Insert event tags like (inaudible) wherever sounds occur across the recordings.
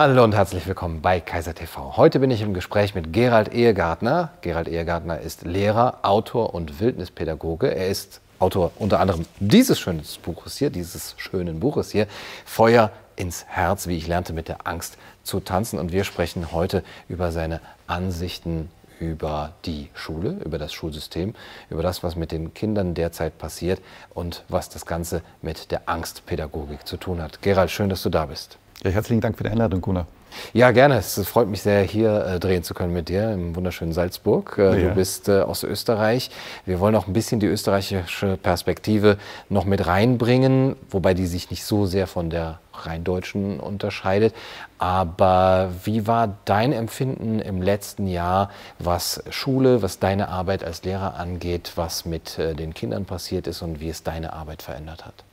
Hallo und herzlich willkommen bei Kaiser TV. Heute bin ich im Gespräch mit Gerald Ehegartner. Gerald Ehegartner ist Lehrer, Autor und Wildnispädagoge. Er ist Autor unter anderem dieses schönen Buches hier, dieses schönen Buches hier, Feuer ins Herz, wie ich lernte mit der Angst zu tanzen. Und wir sprechen heute über seine Ansichten über die Schule, über das Schulsystem, über das, was mit den Kindern derzeit passiert und was das Ganze mit der Angstpädagogik zu tun hat. Gerald, schön, dass du da bist. Ja, herzlichen Dank für die Einladung, Gunnar. Ja, gerne. Es freut mich sehr, hier äh, drehen zu können mit dir im wunderschönen Salzburg. Äh, ja. Du bist äh, aus Österreich. Wir wollen auch ein bisschen die österreichische Perspektive noch mit reinbringen, wobei die sich nicht so sehr von der rheindeutschen unterscheidet. Aber wie war dein Empfinden im letzten Jahr, was Schule, was deine Arbeit als Lehrer angeht, was mit äh, den Kindern passiert ist und wie es deine Arbeit verändert hat?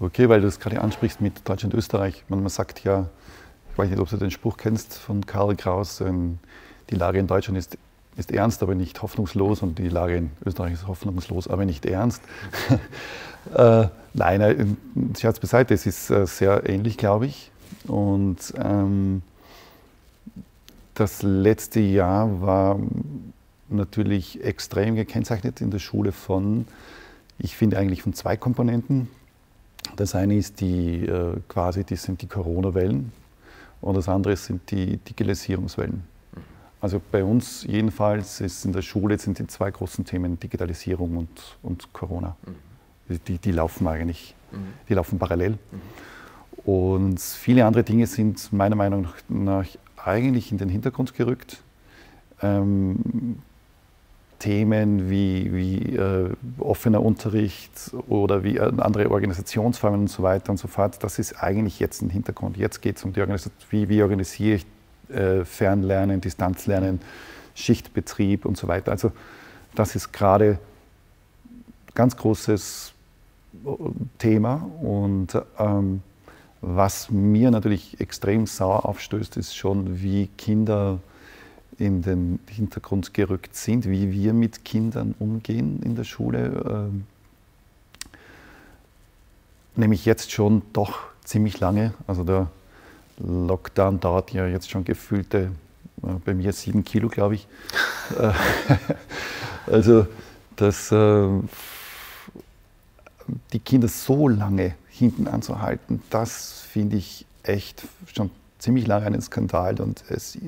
Okay, weil du es gerade ansprichst mit Deutschland und Österreich. Man, man sagt ja, ich weiß nicht, ob du den Spruch kennst von Karl Kraus, ähm, die Lage in Deutschland ist, ist ernst, aber nicht hoffnungslos und die Lage in Österreich ist hoffnungslos, aber nicht ernst. (laughs) äh, nein, äh, Scherz beiseite, es ist äh, sehr ähnlich, glaube ich. Und ähm, das letzte Jahr war natürlich extrem gekennzeichnet in der Schule von, ich finde eigentlich von zwei Komponenten. Das eine ist die, äh, quasi, das sind die Corona-Wellen und das andere sind die Digitalisierungswellen. Also bei uns jedenfalls ist in der Schule sind die zwei großen Themen Digitalisierung und, und Corona. Mhm. Die, die laufen eigentlich, mhm. die laufen parallel. Mhm. Und viele andere Dinge sind meiner Meinung nach eigentlich in den Hintergrund gerückt. Ähm, Themen wie, wie äh, offener Unterricht oder wie äh, andere Organisationsformen und so weiter und so fort, das ist eigentlich jetzt im Hintergrund. Jetzt geht es um die Organisation, wie, wie organisiere ich äh, Fernlernen, Distanzlernen, Schichtbetrieb und so weiter. Also das ist gerade ganz großes äh, Thema und ähm, was mir natürlich extrem sauer aufstößt, ist schon, wie Kinder in den Hintergrund gerückt sind, wie wir mit Kindern umgehen in der Schule. Ähm, nämlich jetzt schon doch ziemlich lange. Also der Lockdown dauert ja jetzt schon gefühlte, äh, bei mir sieben Kilo, glaube ich. Äh, (laughs) also, dass äh, die Kinder so lange hinten anzuhalten, das finde ich echt schon ziemlich lange einen Skandal und es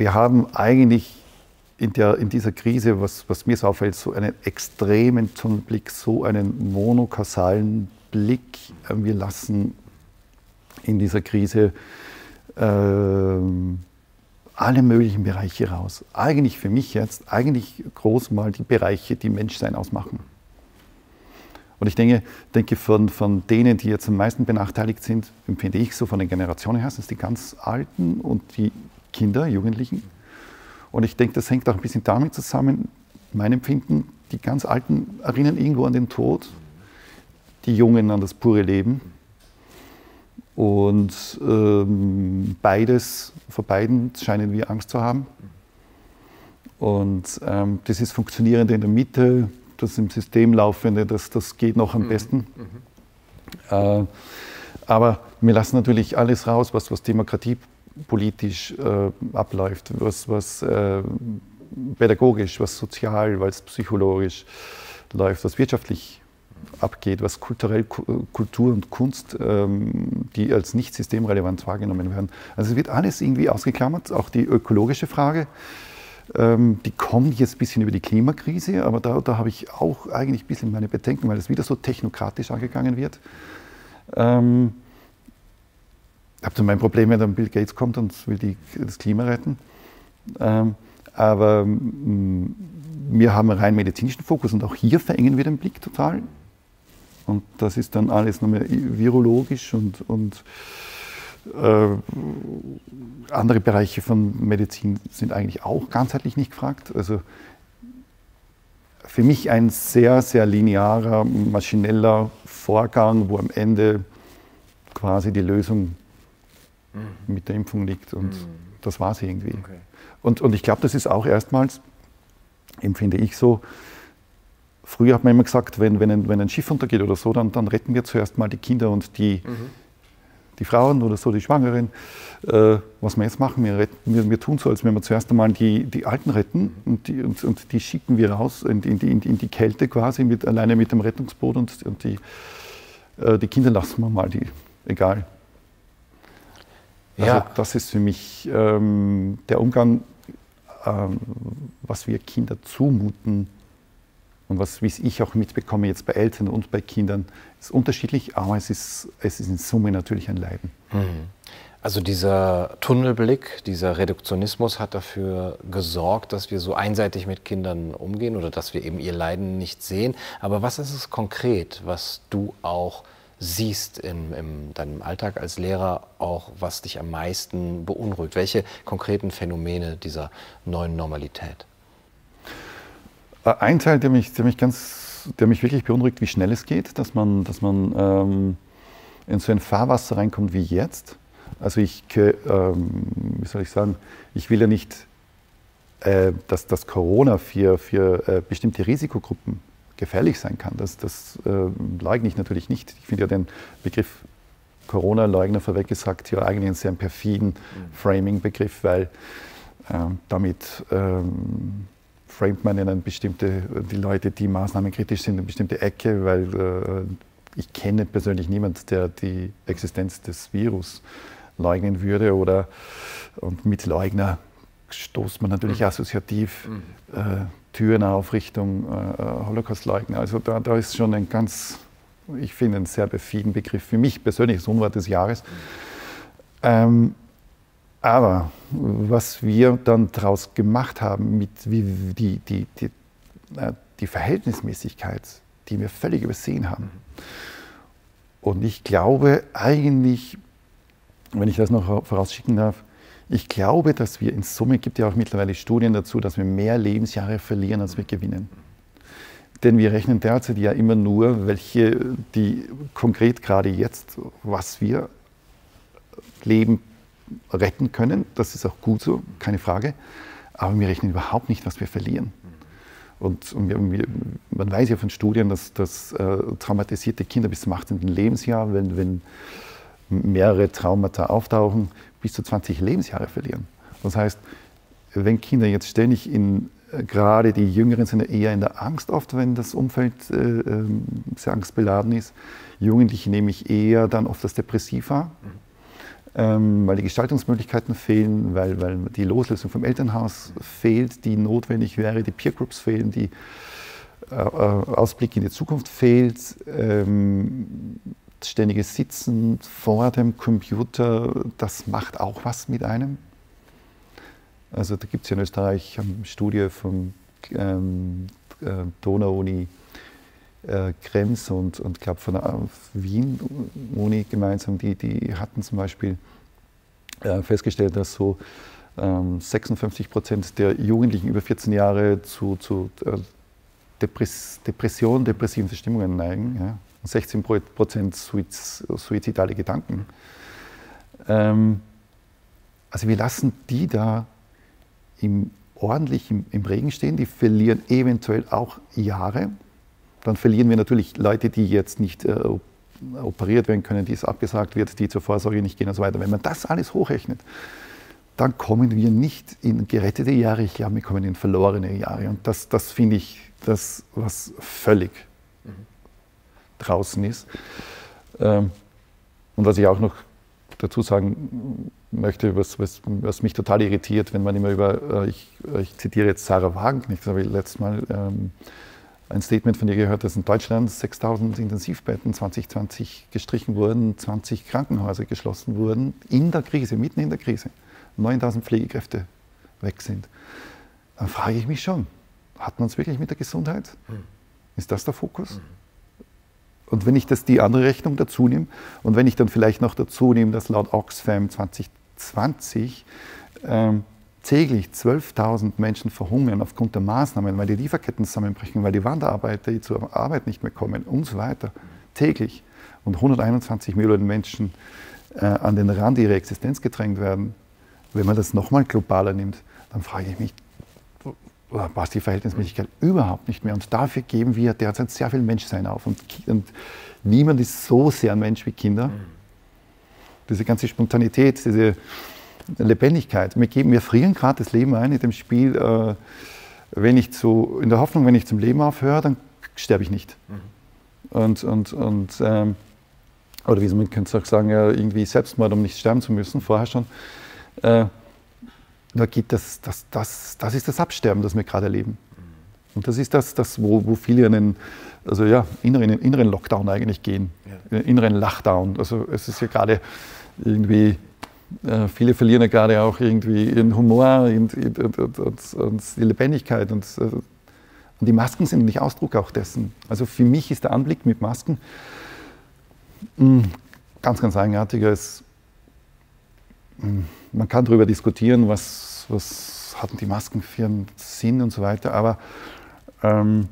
wir haben eigentlich in, der, in dieser Krise, was, was mir so auffällt, so einen extremen Tunnelblick, so einen monokausalen Blick. Wir lassen in dieser Krise äh, alle möglichen Bereiche raus. Eigentlich für mich jetzt, eigentlich groß mal die Bereiche, die Menschsein ausmachen. Und ich denke, denke von, von denen, die jetzt am meisten benachteiligt sind, empfinde ich so von den Generationen her, sind es die ganz Alten und die Kinder, Jugendlichen. Und ich denke, das hängt auch ein bisschen damit zusammen, mein Empfinden, die ganz Alten erinnern irgendwo an den Tod, die Jungen an das pure Leben. Und ähm, beides, vor beiden scheinen wir Angst zu haben. Und ähm, das ist Funktionierende in der Mitte, das im System laufende, das, das geht noch am mhm. besten. Mhm. Äh, aber wir lassen natürlich alles raus, was, was Demokratie politisch äh, abläuft, was, was äh, pädagogisch, was sozial, was psychologisch läuft, was wirtschaftlich abgeht, was kulturell Kultur und Kunst, ähm, die als nicht systemrelevant wahrgenommen werden. Also es wird alles irgendwie ausgeklammert, auch die ökologische Frage. Ähm, die kommt jetzt ein bisschen über die Klimakrise, aber da, da habe ich auch eigentlich ein bisschen meine Bedenken, weil es wieder so technokratisch angegangen wird. Ähm, habe so mein Problem, wenn dann Bill Gates kommt und will die, das Klima retten. Ähm, aber mm, wir haben einen rein medizinischen Fokus und auch hier verengen wir den Blick total. Und das ist dann alles nochmal virologisch und, und äh, andere Bereiche von Medizin sind eigentlich auch ganzheitlich nicht gefragt. Also für mich ein sehr, sehr linearer, maschineller Vorgang, wo am Ende quasi die Lösung mhm. mit der Impfung liegt. Und mhm. das war es irgendwie. Okay. Und, und ich glaube, das ist auch erstmals, empfinde ich so, früher hat man immer gesagt, wenn, wenn, ein, wenn ein Schiff untergeht oder so, dann, dann retten wir zuerst mal die Kinder und die, mhm. die Frauen oder so, die Schwangeren, äh, was wir jetzt machen, wir, retten, wir, wir, tun so, als wenn wir zuerst einmal die, die Alten retten und die, und, und die schicken wir raus in, in, in, in, die Kälte quasi, mit, alleine mit dem Rettungsboot und, und die, äh, die Kinder lassen wir mal, die, egal. Also ja. das ist für mich ähm, der Umgang, ähm, was wir Kinder zumuten und was wie ich auch mitbekomme jetzt bei Eltern und bei Kindern, ist unterschiedlich, aber es ist, es ist in Summe natürlich ein Leiden. Mhm. Also dieser Tunnelblick, dieser Reduktionismus hat dafür gesorgt, dass wir so einseitig mit Kindern umgehen oder dass wir eben ihr Leiden nicht sehen. Aber was ist es konkret, was du auch siehst in, in deinem Alltag als Lehrer, auch was dich am meisten beunruhigt? Welche konkreten Phänomene dieser neuen Normalität? Äh, ein Teil, der mich, der mich, ganz, der mich wirklich beunruhigt, wie schnell es geht, dass man, dass man ähm, in so ein Fahrwasser reinkommt wie jetzt also ich, ähm, wie soll ich sagen, ich will ja nicht, äh, dass das Corona für, für äh, bestimmte Risikogruppen gefährlich sein kann. Das, das äh, leugne ich natürlich nicht. Ich finde ja den Begriff Corona-Leugner vorweggesagt ja eigentlich einen sehr perfiden mhm. Framing-Begriff, weil ähm, damit ähm, framet man in eine bestimmte, die Leute, die maßnahmenkritisch sind, in eine bestimmte Ecke, weil äh, ich kenne persönlich niemanden, der die Existenz des Virus leugnen würde oder und mit Leugner stoßt man natürlich mhm. assoziativ mhm. äh, Türen auf Richtung äh, Holocaust-Leugner. Also da, da ist schon ein ganz, ich finde, ein sehr befieden Begriff. Für mich persönlich das Unwort des Jahres. Ähm, aber was wir dann daraus gemacht haben, mit wie die, die, die, äh, die Verhältnismäßigkeit, die wir völlig übersehen haben. Und ich glaube eigentlich wenn ich das noch vorausschicken darf, ich glaube, dass wir in Summe, gibt ja auch mittlerweile Studien dazu, dass wir mehr Lebensjahre verlieren, als wir gewinnen. Denn wir rechnen derzeit ja immer nur, welche, die konkret gerade jetzt, was wir Leben retten können. Das ist auch gut so, keine Frage. Aber wir rechnen überhaupt nicht, was wir verlieren. Und, und wir, man weiß ja von Studien, dass, dass äh, traumatisierte Kinder bis zum 18. Lebensjahr, wenn, wenn mehrere Traumata auftauchen, bis zu 20 Lebensjahre verlieren. Das heißt, wenn Kinder jetzt ständig in, äh, gerade die Jüngeren sind eher in der Angst oft, wenn das Umfeld äh, ähm, sehr angstbeladen ist. Jugendliche nehme ich eher dann oft als depressiv wahr, ähm, weil die Gestaltungsmöglichkeiten fehlen, weil, weil die Loslösung vom Elternhaus fehlt, die notwendig wäre, die Peergroups fehlen, die äh, äh, Ausblick in die Zukunft fehlt. Ähm, ständiges Sitzen vor dem Computer, das macht auch was mit einem. Also da gibt es ja in Österreich eine Studie von ähm, äh, Donau-Uni äh, Krems und, und glaube von der Wien-Uni gemeinsam, die, die hatten zum Beispiel äh, festgestellt, dass so ähm, 56 Prozent der Jugendlichen über 14 Jahre zu, zu äh, Depress Depressionen, depressiven Verstimmungen neigen. Ja. 16 Prozent suizidale Gedanken. Ähm, also wir lassen die da im, ordentlich im, im, Regen stehen, die verlieren eventuell auch Jahre. Dann verlieren wir natürlich Leute, die jetzt nicht äh, operiert werden können, die es abgesagt wird, die zur Vorsorge nicht gehen und so weiter. Wenn man das alles hochrechnet, dann kommen wir nicht in gerettete Jahre, ich glaube, wir kommen in verlorene Jahre. Und das, das finde ich das, was völlig draußen ist. Ähm, und was ich auch noch dazu sagen möchte, was, was, was mich total irritiert, wenn man immer über, äh, ich, ich zitiere jetzt Sarah Wagenknecht, das habe ich letztes Mal ähm, ein Statement von ihr gehört, dass in Deutschland 6000 Intensivbetten 2020 gestrichen wurden, 20 Krankenhäuser geschlossen wurden, in der Krise, mitten in der Krise, 9000 Pflegekräfte weg sind. Dann frage ich mich schon, hat man es wirklich mit der Gesundheit? Hm. Ist das der Fokus? Und wenn ich das die andere Rechnung dazu nehme und wenn ich dann vielleicht noch dazu nehme, dass laut Oxfam 2020 ähm, täglich 12.000 Menschen verhungern aufgrund der Maßnahmen, weil die Lieferketten zusammenbrechen, weil die Wanderarbeiter die zur Arbeit nicht mehr kommen und so weiter, täglich. Und 121 Millionen Menschen äh, an den Rand ihrer Existenz gedrängt werden. Wenn man das nochmal globaler nimmt, dann frage ich mich, passt die Verhältnismäßigkeit überhaupt nicht mehr. Und dafür geben wir derzeit sehr viel Menschsein auf. Und, und niemand ist so sehr ein Mensch wie Kinder. diese ganze Spontanität, diese Lebendigkeit. Wir, geben, wir frieren gerade das Leben ein in dem Spiel. Äh, wenn ich zu, in der Hoffnung, wenn ich zum Leben aufhöre, dann sterbe ich nicht. Mhm. Und, und, und ähm, oder wie man könnte auch sagen, ja, irgendwie Selbstmord, um nicht sterben zu müssen, vorher schon. Äh, da geht das, das, das, das ist das Absterben, das wir gerade erleben. Und das ist das, das wo, wo viele einen also ja, inneren, inneren Lockdown eigentlich gehen, ja. inneren Lachdown. Also es ist ja gerade irgendwie äh, viele verlieren ja gerade auch irgendwie ihren Humor und, und, und, und die Lebendigkeit. Und, äh, und, die Masken sind nicht Ausdruck auch dessen. Also für mich ist der Anblick mit Masken mh, hm, ganz, ganz eigenartiger. Es, man kann darüber diskutieren, was, was hatten die Masken für einen Sinn und so weiter, aber ähm,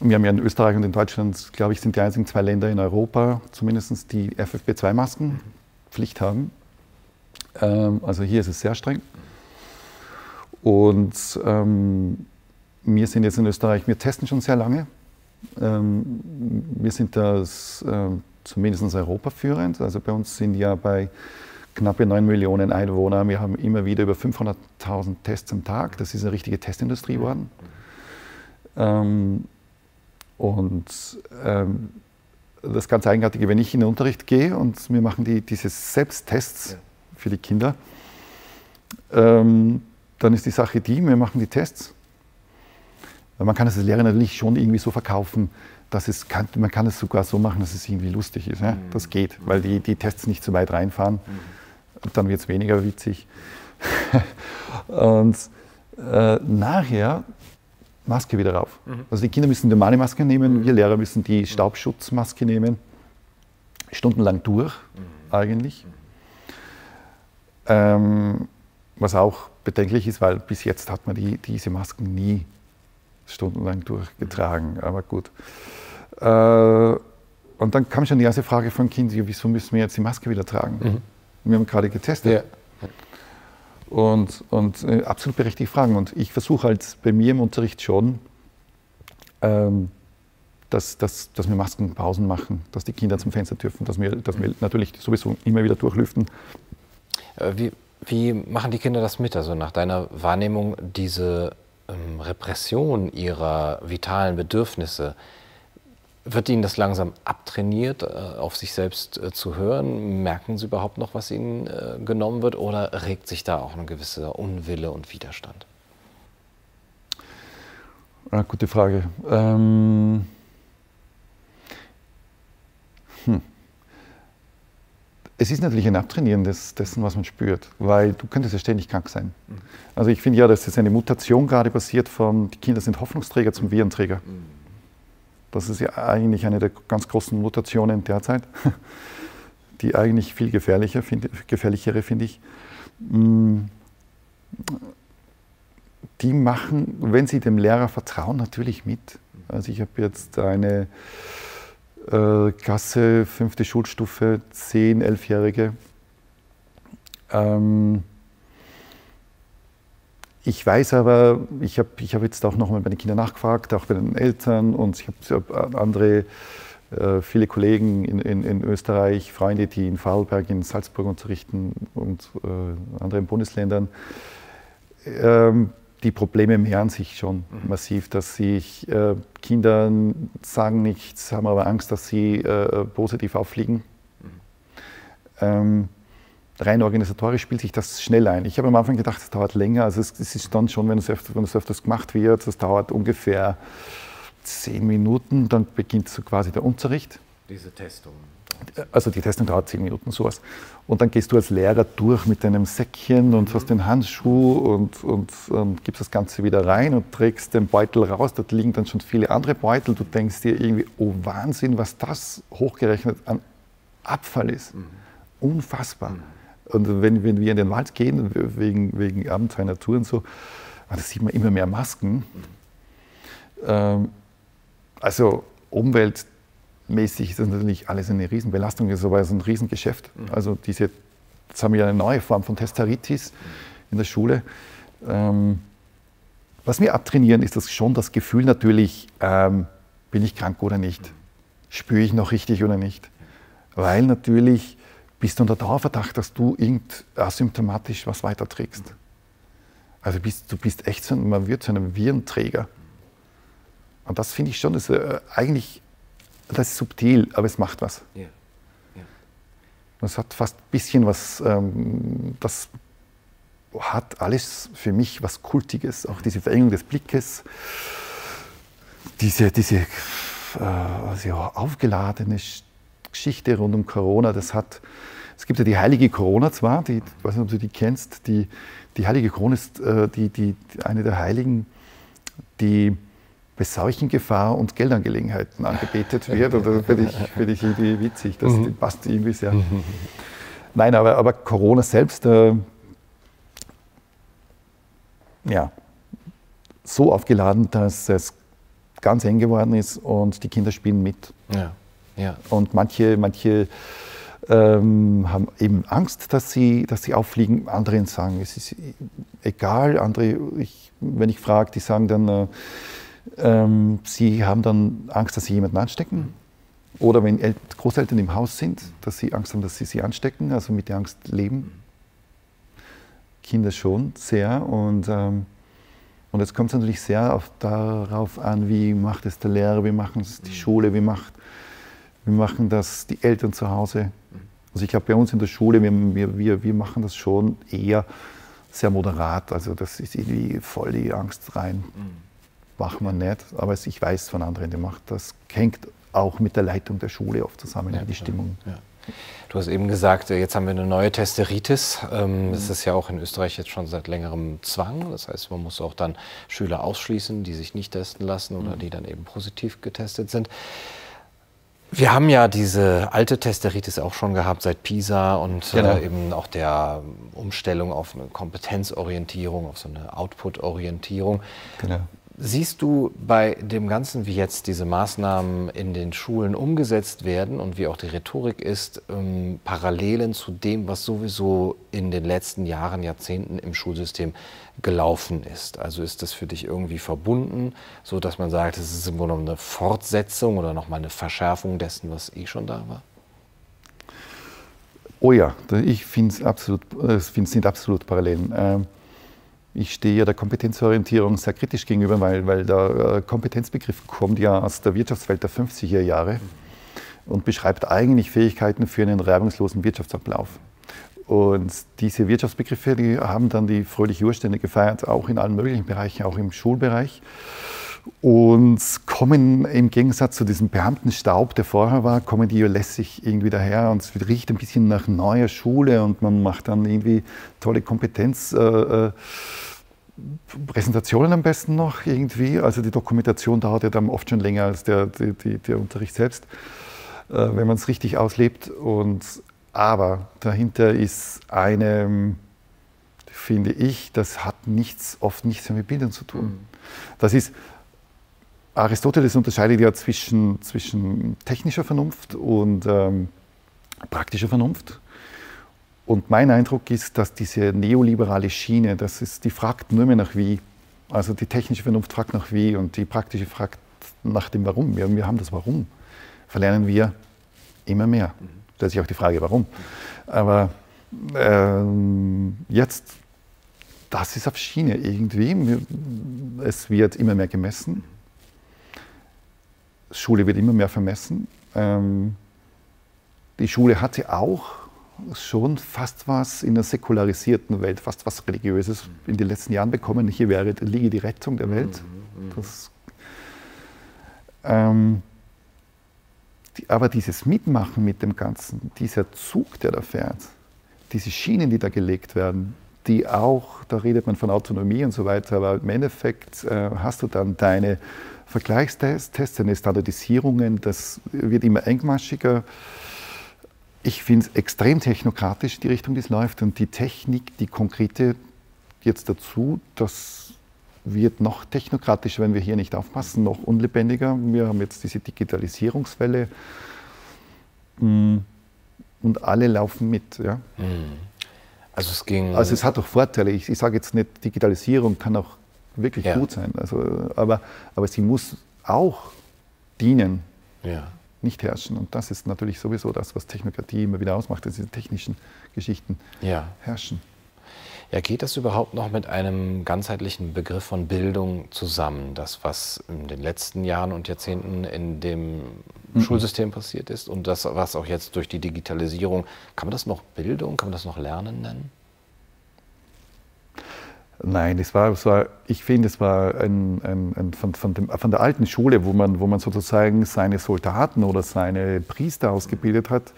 wir haben ja in Österreich und in Deutschland, glaube ich, sind die einzigen zwei Länder in Europa, zumindest die FFP2-Masken Pflicht haben. Ähm, also hier ist es sehr streng. Und ähm, wir sind jetzt in Österreich, wir testen schon sehr lange. Ähm, wir sind das äh, zumindest europaführend. Also bei uns sind ja bei knappe 9 Millionen Einwohner, wir haben immer wieder über 500.000 Tests am Tag. Das ist eine richtige Testindustrie geworden. Ähm, und ähm, das ganz Eigenartige, wenn ich in den Unterricht gehe und wir machen die, diese Selbsttests ja. für die Kinder, ähm, dann ist die Sache die, wir machen die Tests. Man kann es als Lehrer natürlich schon irgendwie so verkaufen, dass es kann, man kann es sogar so machen, dass es irgendwie lustig ist. Ja? Mhm. Das geht, weil die, die Tests nicht zu weit reinfahren. Mhm. Dann wird es weniger witzig. (laughs) und äh, nachher Maske wieder rauf. Mhm. Also die Kinder müssen die normale Maske nehmen, wir Lehrer müssen die. Staubschutzmaske nehmen. Stundenlang durch, eigentlich. Ähm, was auch bedenklich ist, weil bis jetzt hat man die, diese Masken nie stundenlang durchgetragen. Aber gut. Äh, und dann kam schon die erste Frage von Kind, wieso müssen wir jetzt die Maske wieder tragen? Mhm. Wir haben gerade getestet. Ja. Und, und äh, absolut berechtigte Fragen. Und ich versuche halt bei mir im Unterricht schon, ähm, dass, dass, dass wir Maskenpausen machen, dass die Kinder zum Fenster dürfen, dass wir, dass wir natürlich sowieso immer wieder durchlüften. Äh, wie, wie machen die Kinder das mit? Also nach deiner Wahrnehmung diese ähm, Repression ihrer vitalen Bedürfnisse, wird Ihnen das langsam abtrainiert, äh, auf sich selbst äh, zu hören? Merken Sie überhaupt noch, was Ihnen äh, genommen wird? Oder regt sich da auch ein gewisser Unwille und Widerstand? Ah, gute Frage. Ähm Es ist natürlich ein Abtrainieren des, dessen, was man spürt, weil du könntest ja ständig krank sein. Also ich finde ja, dass jetzt eine Mutation gerade passiert von, die Kinder sind Hoffnungsträger zum Virenträger. Das ist ja eigentlich eine der ganz großen Mutationen derzeit, (laughs) die eigentlich viel gefährlicher, find, gefährlichere, finde ich. Mm, die machen, wenn sie dem Lehrer vertrauen, natürlich mit. Also ich habe jetzt eine äh, Klasse, fünfte Schulstufe, zehn, elfjährige. Ähm, ich weiß aber, ich habe ich hab jetzt auch nochmal bei den Kindern nachgefragt, auch bei den Eltern und ich habe andere, äh, viele Kollegen in, in, in, Österreich, Freunde, die in Vorarlberg, in Salzburg unterrichten und äh, anderen Bundesländern. Ähm, die Probleme mehren sich schon mhm. massiv, dass sich äh, Kinder sagen nichts, haben aber Angst, dass sie äh, positiv auffliegen. Mhm. Ähm, rein organisatorisch spielt sich das schnell ein. Ich habe am Anfang gedacht, es dauert länger. Also es, es ist dann schon, wenn es, öfter, wenn es öfters gemacht wird, es dauert ungefähr zehn Minuten, dann beginnt so quasi der Unterricht. Diese Testung. Also die Testung dauert zehn Minuten, sowas. Und dann gehst du als Lehrer durch mit deinem Säckchen und mhm. hast den Handschuh und, und, und, gibst das Ganze wieder rein und trägst den Beutel raus. Dort liegen dann schon viele andere Beutel. Du denkst dir irgendwie, oh Wahnsinn, was das hochgerechnet an Abfall ist. Mhm. Unfassbar. Mhm. Und wenn, wenn wir in den Wald gehen, wegen, wegen Abenteuer Natur und so, da sieht man immer mehr Masken. Ähm, also umweltmäßig ist das natürlich alles eine Riesenbelastung, ist aber ein Riesengeschäft. Mhm. Also diese, jetzt haben wir eine neue Form von Testaritis in der Schule. Ähm, was wir abtrainieren, ist das schon das Gefühl natürlich, ähm, bin ich krank oder nicht? Spüre ich noch richtig oder nicht? weil natürlich bist du unter Dauerverdacht, dass du irgend asymptomatisch was weiterträgst. Also bist, du bist echt so, man wird zu einem Virenträger. Und das finde ich schon, das ist äh, eigentlich, das ist subtil, aber es macht was. Ja. Das hat fast ein bisschen was, ähm, das hat alles für mich was Kultiges, auch diese Verengung des Blickes, diese, diese äh, also aufgeladene Geschichte rund um Corona, das hat, es gibt ja die heilige Corona zwar, die, ich weiß nicht, ob du die kennst, die, die heilige Corona ist äh, die, die, eine der Heiligen, die bei Seuchengefahr und Geldangelegenheiten angebetet wird. Oder finde ich, find ich irgendwie witzig, das mhm. passt irgendwie sehr. Mhm. Nein, aber, aber Corona selbst, äh, ja, so aufgeladen, dass es ganz eng geworden ist und die Kinder spielen mit. Ja. Ja. Und manche, manche ähm, haben eben Angst, dass sie, dass sie auffliegen. Andere sagen, es ist egal. Andere, ich, wenn ich frage, die sagen dann, äh, ähm, sie haben dann Angst, dass sie jemanden anstecken. Oder wenn El Großeltern im Haus sind, dass sie Angst haben, dass sie sie anstecken, also mit der Angst leben. Kinder schon sehr. Und, ähm, und jetzt kommt es natürlich sehr auf, darauf an, wie macht es der Lehrer, wie macht es die Schule, wie macht wir machen das die Eltern zu Hause. Also ich glaube, bei uns in der Schule, wir, wir, wir machen das schon eher sehr moderat. Also das ist irgendwie voll die Angst rein. Machen wir nicht. Aber ich weiß von anderen, die macht das. Hängt auch mit der Leitung der Schule oft zusammen, ja, die Stimmung. Ja. Du hast eben gesagt, jetzt haben wir eine neue Testeritis. Ähm, das ist ja auch in Österreich jetzt schon seit längerem Zwang. Das heißt, man muss auch dann Schüler ausschließen, die sich nicht testen lassen oder mhm. die dann eben positiv getestet sind. Wir haben ja diese alte Testeritis auch schon gehabt seit Pisa und äh, genau. äh, eben auch der Umstellung auf eine Kompetenzorientierung, auf so eine Output-Orientierung. Genau. Siehst du bei dem Ganzen, wie jetzt diese Maßnahmen in den Schulen umgesetzt werden und wie auch die Rhetorik ist, ähm, Parallelen zu dem, was sowieso in den letzten Jahren, Jahrzehnten im Schulsystem gelaufen ist? Also ist das für dich irgendwie verbunden, so dass man sagt, es ist im Grunde eine Fortsetzung oder nochmal eine Verschärfung dessen, was eh schon da war? Oh ja, ich finde es absolut, es sind absolut Parallelen. Ähm, ich stehe der Kompetenzorientierung sehr kritisch gegenüber, weil, weil der äh, Kompetenzbegriff kommt ja aus der Wirtschaftswelt der 50er Jahre und beschreibt eigentlich Fähigkeiten für einen reibungslosen Wirtschaftsablauf. Und diese Wirtschaftsbegriffe, die haben dann die fröhliche Urstände gefeiert, auch in allen möglichen Bereichen, auch im Schulbereich. Und kommen im Gegensatz zu diesem Beamtenstaub, der vorher war, kommen die lässig irgendwie daher und es riecht ein bisschen nach neuer Schule und man macht dann irgendwie tolle Kompetenz. Äh, äh am besten noch irgendwie. Also die Dokumentation dauert ja dann oft schon länger als der, die, die, der Unterricht selbst, äh, wenn man es richtig auslebt. Und, aber dahinter ist eine, finde ich, das hat nichts, oft nichts mit Bildern zu tun. Mhm. Das ist, Aristoteles unterscheidet ja zwischen, zwischen technischer Vernunft und ähm, praktischer Vernunft. Und mein Eindruck ist, dass diese neoliberale Schiene, das ist, die fragt nur mehr nach wie. Also die technische Vernunft fragt nach wie und die praktische fragt nach dem Warum. Wir, wir haben das Warum. Verlernen wir immer mehr. Da ist sich auch die Frage, warum. Aber ähm, jetzt, das ist auf Schiene irgendwie. Es wird immer mehr gemessen. Schule wird immer mehr vermessen. Ähm, die Schule hatte auch schon fast was in der säkularisierten Welt, fast was Religiöses in den letzten Jahren bekommen. Hier wäre, liege die Rettung der Welt. Mhm, mhm. Das, ähm, die, aber dieses Mitmachen mit dem Ganzen, dieser Zug, der da fährt, diese Schienen, die da gelegt werden, die auch, da redet man von Autonomie und so weiter, aber im Endeffekt äh, hast du dann deine Vergleichstests, deine Standardisierungen, das wird immer engmaschiger ich finde es extrem technokratisch, die Richtung, die es läuft. Und die Technik, die konkrete jetzt dazu, das wird noch technokratischer, wenn wir hier nicht aufpassen, noch unlebendiger. Wir haben jetzt diese Digitalisierungswelle mm, und alle laufen mit. Ja. Hm. Also es ging. Also es hat auch Vorteile. Ich, ich sage jetzt nicht, Digitalisierung kann auch wirklich ja. gut sein. Also, aber, aber sie muss auch dienen. Ja nicht herrschen. Und das ist natürlich sowieso das, was Technokratie immer wieder ausmacht, dass diese technischen Geschichten ja. herrschen. Ja, geht das überhaupt noch mit einem ganzheitlichen Begriff von Bildung zusammen? Das, was in den letzten Jahren und Jahrzehnten in dem mhm. Schulsystem passiert ist und das, was auch jetzt durch die Digitalisierung, kann man das noch Bildung, kann man das noch Lernen nennen? Nein, es war, es war, ich finde, es war ein, ein, ein von, von, dem, von, der alten Schule, wo man, wo man sozusagen seine Soldaten oder seine Priester ausgebildet hat,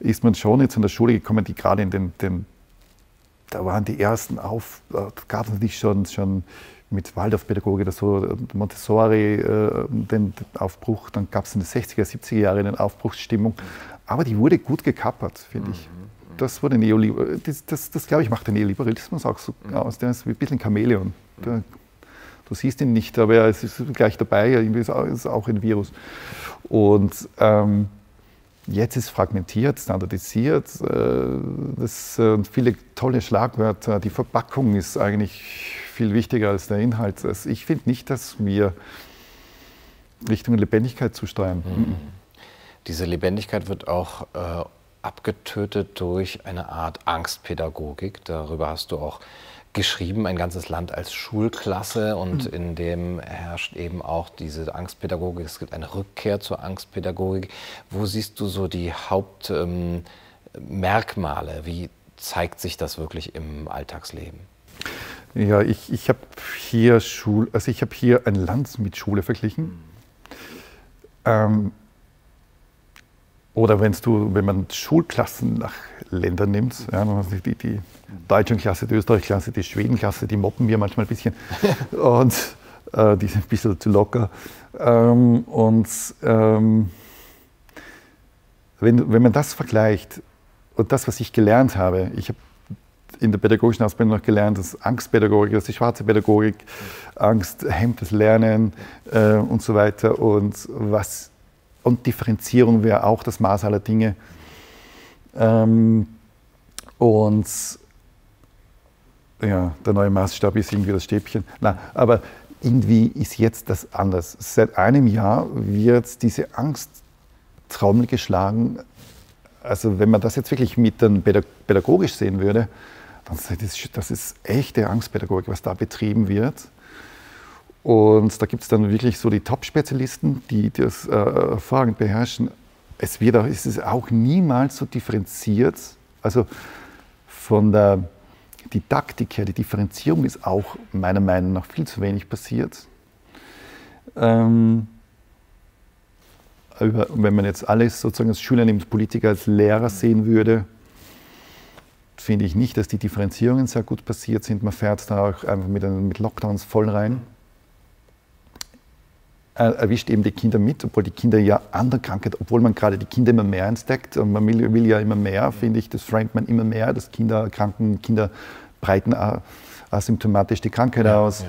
ist man schon jetzt in der Schule gekommen, die gerade in den, den da waren die ersten auf, gab es natürlich schon, schon mit Waldorfpädagogik oder so, Montessori äh, den Aufbruch, dann gab es in den 60er, 70er Jahren eine Aufbruchsstimmung, aber die wurde gut gekappert, finde ich. Das wurde Neoliber das, das, das glaube ich, macht der Neoliberalismus auch so mhm. aus. Der ist ein bisschen Chamäleon. Der, du siehst ihn nicht, aber er ist gleich dabei. Irgendwie ist auch ein Virus. Und ähm, jetzt ist fragmentiert, standardisiert. Äh, das sind viele tolle Schlagwörter. Die Verpackung ist eigentlich viel wichtiger als der Inhalt. Also ich finde nicht, dass wir Richtung Lebendigkeit zusteuern. Mhm. Diese Lebendigkeit wird auch äh, abgetötet durch eine Art Angstpädagogik. Darüber hast du auch geschrieben, ein ganzes Land als Schulklasse und mhm. in dem herrscht eben auch diese Angstpädagogik. Es gibt eine Rückkehr zur Angstpädagogik. Wo siehst du so die Hauptmerkmale? Ähm, Wie zeigt sich das wirklich im Alltagsleben? Ja, ich, ich habe hier Schul, also ich habe hier ein Land mit Schule verglichen. Mhm. Ähm, oder wenn du, wenn man Schulklassen nach Ländern nimmt, ja, die, die Deutschlandklasse, die Österreichklasse, die Schwedenklasse, die moppen wir manchmal ein bisschen (laughs) und äh, die sind ein bisschen zu locker. Ähm, und ähm, wenn, wenn man das vergleicht und das, was ich gelernt habe, ich habe in der pädagogischen Ausbildung noch gelernt, dass Angstpädagogik, das ist die schwarze Pädagogik, Angst hemmt das Lernen äh, und so weiter. Und was und Differenzierung wäre auch das Maß aller Dinge. Ähm, und ja, der neue Maßstab ist irgendwie das Stäbchen. Na, aber irgendwie ist jetzt das anders. Seit einem Jahr wird diese Angst Trommel geschlagen. Also wenn man das jetzt wirklich mit dann pädagogisch sehen würde, dann ist das ist echte Angstpädagogik, was da betrieben wird. Und da gibt es dann wirklich so die Top-Spezialisten, die das äh, hervorragend beherrschen. Es, wird auch, es ist auch niemals so differenziert. Also von der Didaktik her, die Differenzierung ist auch meiner Meinung nach viel zu wenig passiert. Ähm, wenn man jetzt alles sozusagen als Schüler nimmt, Politiker als Lehrer sehen würde, finde ich nicht, dass die Differenzierungen sehr gut passiert sind. Man fährt da auch einfach mit, mit Lockdowns voll rein erwischt eben die Kinder mit, obwohl die Kinder ja andere Krankheiten, obwohl man gerade die Kinder immer mehr entdeckt und man will, will ja immer mehr, finde ich, das framet man immer mehr, dass Kinder kranken, Kinder breiten asymptomatisch die Krankheit ja, aus. Ja.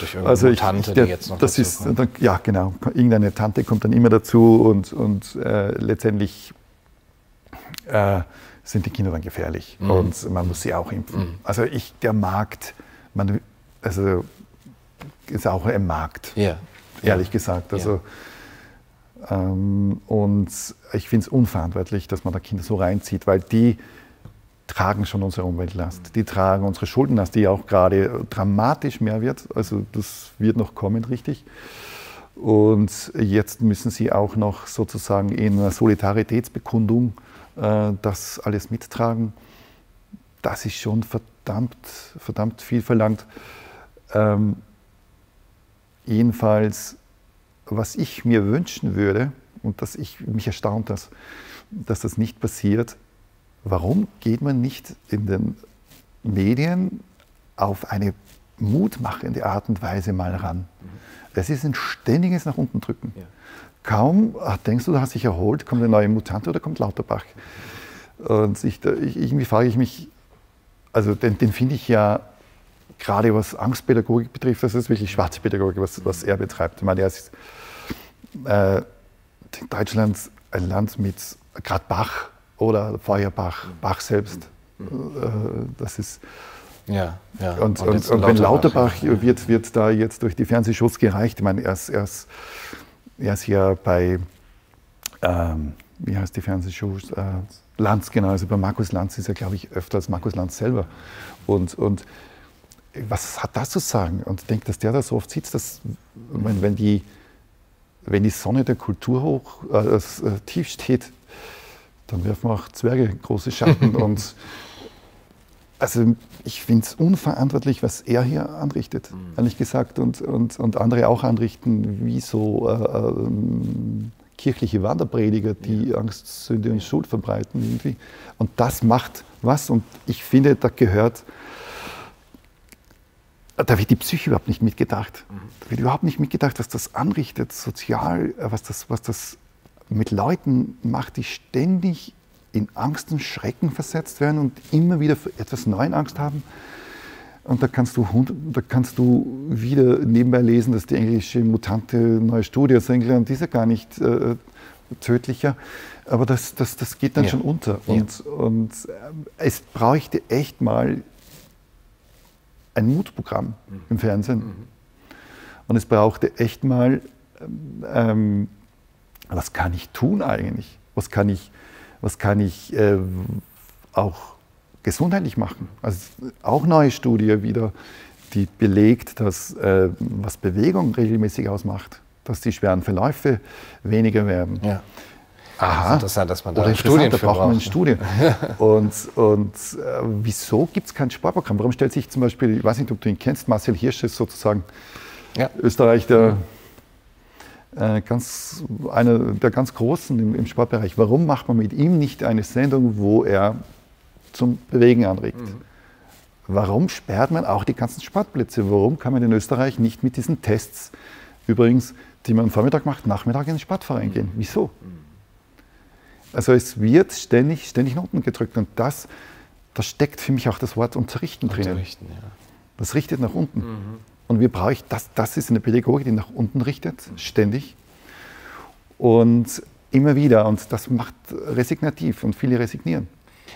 Durch irgendeine also ich, Tante, der, die jetzt noch das ist, kommt. Ja, genau. Irgendeine Tante kommt dann immer dazu und, und äh, letztendlich äh, sind die Kinder dann gefährlich mhm. und man muss sie auch impfen. Mhm. Also ich, der Markt, man, also ist auch ein Markt. Ja ehrlich ja. gesagt. Also, ja. ähm, und ich finde es unverantwortlich, dass man da Kinder so reinzieht, weil die tragen schon unsere Umweltlast. Die tragen unsere Schuldenlast, die auch gerade dramatisch mehr wird. Also das wird noch kommen, richtig. Und jetzt müssen sie auch noch sozusagen in einer Solidaritätsbekundung äh, das alles mittragen. Das ist schon verdammt, verdammt viel verlangt. Ähm, Jedenfalls, was ich mir wünschen würde, und dass ich mich erstaunt, dass, dass das nicht passiert, warum geht man nicht in den Medien auf eine mutmachende Art und Weise mal ran? Es ist ein ständiges nach unten drücken. Ja. Kaum ach, denkst du, du hast dich erholt, kommt eine neue Mutante oder kommt Lauterbach. Und ich, ich, irgendwie frage ich mich, also den, den finde ich ja gerade was Angstpädagogik betrifft, das ist wirklich schwarze Pädagogik, was, was er betreibt. Ich meine, er ist äh, Deutschland ein Land mit gerade Bach oder Feuerbach, Bach selbst. Äh, das ist ja, ja. Und, und, und, und wenn Lauterbach wird, wird da jetzt durch die Fernsehshows gereicht. Ich meine, er ist, er ist, er ist ja bei ähm, wie heißt die Fernsehshow? Äh, Lanz, genau. Also bei Markus Lanz ist er, glaube ich, öfter als Markus Lanz selber. Und, und was hat das zu sagen? Und ich denke, dass der da so oft sitzt, dass, wenn, wenn, die, wenn die Sonne der Kultur hoch äh, äh tief steht, dann werfen auch Zwerge große Schatten. (laughs) und also ich finde es unverantwortlich, was er hier anrichtet, mhm. ehrlich gesagt, und, und, und andere auch anrichten, wie so äh, äh, kirchliche Wanderprediger, die ja. Angst, Sünde und Schuld verbreiten irgendwie. Und das macht was. Und ich finde, da gehört, da wird die Psyche überhaupt nicht mitgedacht. Da wird überhaupt nicht mitgedacht, was das anrichtet, sozial, was das, was das mit Leuten macht, die ständig in Angst und Schrecken versetzt werden und immer wieder für etwas neuen Angst haben. Und da kannst du, da kannst du wieder nebenbei lesen, dass die englische Mutante neue Studie aus England ist ja gar nicht äh, tödlicher. Aber das, das, das geht dann ja. schon unter. Und, ja. und äh, es bräuchte echt mal ein Mutprogramm mhm. im Fernsehen. Mhm. Und es brauchte echt mal, ähm, ähm, was kann ich tun eigentlich? Was kann ich, was kann ich äh, auch gesundheitlich machen. Also auch neue Studie wieder, die belegt, dass äh, was Bewegung regelmäßig ausmacht, dass die schweren Verläufe weniger werden. Ja. Aha. interessant, dass man da Oder Studien da braucht man eine Studie. (laughs) und und äh, wieso gibt es kein Sportprogramm? Warum stellt sich zum Beispiel, ich weiß nicht, ob du ihn kennst, Marcel Hirsch ist sozusagen ja. Österreich der, äh, ganz, einer der ganz Großen im, im, Sportbereich. Warum macht man mit ihm nicht eine Sendung, wo er zum Bewegen anregt. Mhm. Warum sperrt man auch die ganzen Sportplätze? Warum kann man in Österreich nicht mit diesen Tests, übrigens, die man am Vormittag macht, Nachmittag in den Sportverein mhm. gehen? Wieso? Mhm. Also es wird ständig, ständig nach unten gedrückt und das, da steckt für mich auch das Wort Unterrichten, Unterrichten drinnen. Ja. Das richtet nach unten. Mhm. Und wir brauchen, das, das ist eine Pädagogik, die nach unten richtet, mhm. ständig. Und immer wieder. Und das macht resignativ und viele resignieren.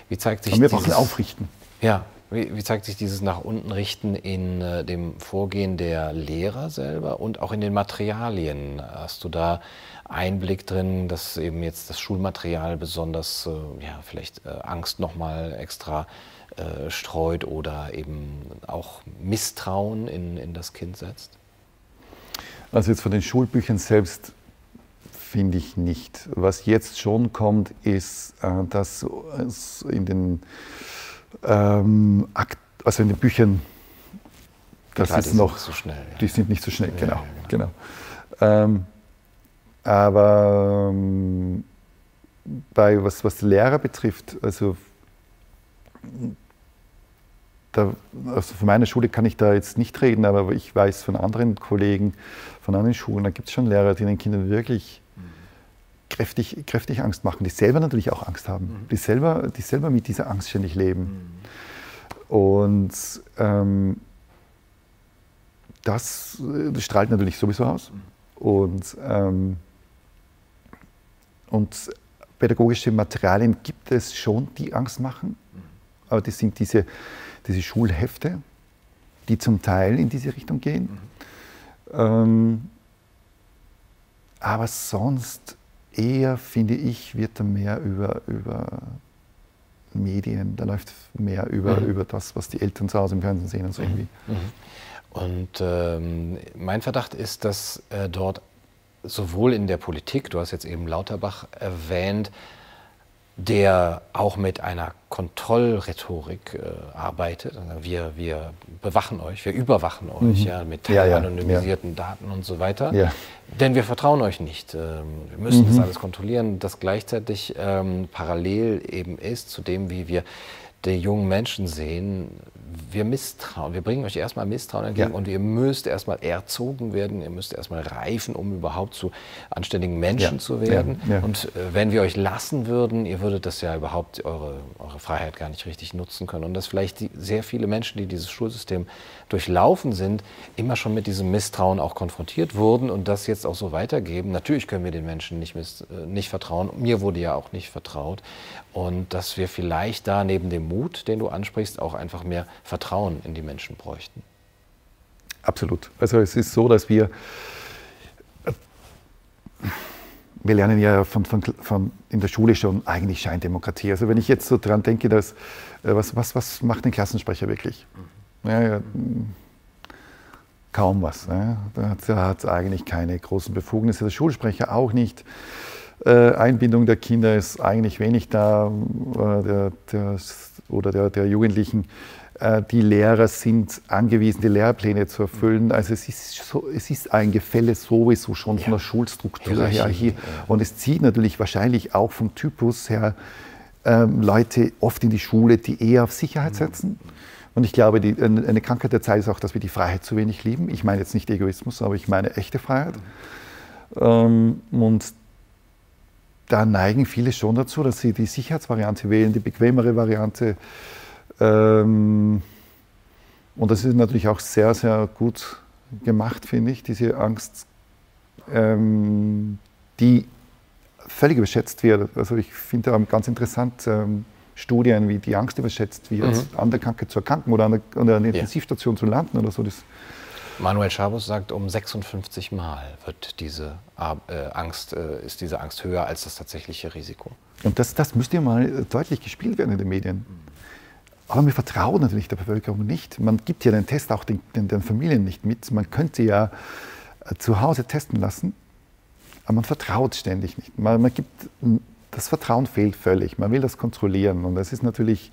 Wie zeigt sich Aber wir brauchen Aufrichten. Ja, wie, wie, zeigt sich dieses nach unten richten in äh, dem Vorgehen der Lehrer selber und auch in den Materialien? Hast du da Einblick drin, dass eben jetzt das Schulmaterial besonders, äh, ja, vielleicht äh, Angst nochmal extra äh, streut oder eben auch Misstrauen in, in das Kind setzt? Also jetzt von den Schulbüchern selbst finde ich nicht. Was jetzt schon kommt, ist, äh, dass es in den, ähm, also in den Büchern, das Klar, ist die noch, so schnell, ja. die sind nicht so schnell, genau. Ja, genau. genau. Ähm, aber ähm, bei was, was Lehrer betrifft, also, da, also von meiner Schule kann ich da jetzt nicht reden, aber ich weiß von anderen Kollegen, von anderen Schulen, da gibt es schon Lehrer, die den Kindern wirklich kräftig, kräftig Angst machen, die selber natürlich auch Angst haben, mhm. die, selber, die selber mit dieser Angst ständig leben. Mhm. Und ähm, das, das, strahlt natürlich sowieso aus. Mhm. Und, ähm, und pädagogische Materialien gibt es schon, die Angst machen, aber das sind diese, diese Schulhefte, die zum Teil in diese Richtung gehen. Mhm. Ähm, aber sonst eher, finde ich, wird da mehr über, über Medien, da läuft mehr über, mhm. über das, was die Eltern zu Hause im Fernsehen sehen und so irgendwie. Mhm. mhm. Und ähm, mein Verdacht ist, dass äh, dort sowohl in der Politik, du hast jetzt eben Lauterbach erwähnt, der auch mit einer Kontrollrhetorik äh, arbeitet. Wir, wir bewachen euch, wir überwachen euch mhm. ja, mit ja, ja, anonymisierten. Daten und so weiter. Denn wir vertrauen euch nicht. Ähm, wir müssen mhm. das alles kontrollieren, das gleichzeitig ähm, parallel eben ist zu dem, wie wir die jungen Menschen sehen, wir misstrauen, wir bringen euch erstmal Misstrauen entgegen ja. und ihr müsst erstmal erzogen werden, ihr müsst erstmal reifen, um überhaupt zu anständigen Menschen ja. zu werden. Ja. Und äh, wenn wir euch lassen würden, ihr würdet das ja überhaupt eure, eure Freiheit gar nicht richtig nutzen können. Und dass vielleicht die, sehr viele Menschen, die dieses Schulsystem durchlaufen sind, immer schon mit diesem Misstrauen auch konfrontiert wurden und das jetzt auch so weitergeben. Natürlich können wir den Menschen nicht, äh, nicht vertrauen. Mir wurde ja auch nicht vertraut. Und dass wir vielleicht da neben dem Mut, den du ansprichst, auch einfach mehr Vertrauen in die Menschen bräuchten. Absolut. Also es ist so, dass wir wir lernen ja von, von, von, in der Schule schon eigentlich Scheindemokratie. Also wenn ich jetzt so dran denke, dass, äh, was, was, was macht ein Klassensprecher wirklich? Mhm. Ja, ja, kaum was. Ne? Da hat es eigentlich keine großen Befugnisse. Der Schulsprecher auch nicht. Äh, Einbindung der Kinder ist eigentlich wenig da äh, der, der, oder der, der Jugendlichen. Äh, die Lehrer sind angewiesen, die Lehrpläne zu erfüllen. Also es ist, so, es ist ein Gefälle sowieso schon ja. von der Schulstruktur her hier. Und es zieht natürlich wahrscheinlich auch vom Typus her ähm, Leute oft in die Schule, die eher auf Sicherheit setzen. Und ich glaube, die, eine Krankheit der Zeit ist auch, dass wir die Freiheit zu wenig lieben. Ich meine jetzt nicht Egoismus, aber ich meine echte Freiheit. Ähm, und da neigen viele schon dazu, dass sie die Sicherheitsvariante wählen, die bequemere Variante ähm, und das ist natürlich auch sehr, sehr gut gemacht, finde ich, diese Angst, ähm, die völlig überschätzt wird. Also ich finde ganz interessant ähm, Studien, wie die Angst überschätzt wird, mhm. an der Krankheit zu erkranken oder an der, an der Intensivstation ja. zu landen oder so. Das Manuel Schabus sagt, um 56 Mal wird diese äh, Angst, äh, ist diese Angst höher als das tatsächliche Risiko. Und das, das müsste ja mal deutlich gespielt werden in den Medien. Mhm. Aber wir vertrauen natürlich der Bevölkerung nicht. Man gibt ja den Test auch den, den, den Familien nicht mit. Man könnte ja äh, zu Hause testen lassen, aber man vertraut ständig nicht. Man, man gibt, das Vertrauen fehlt völlig. Man will das kontrollieren. Und das ist natürlich,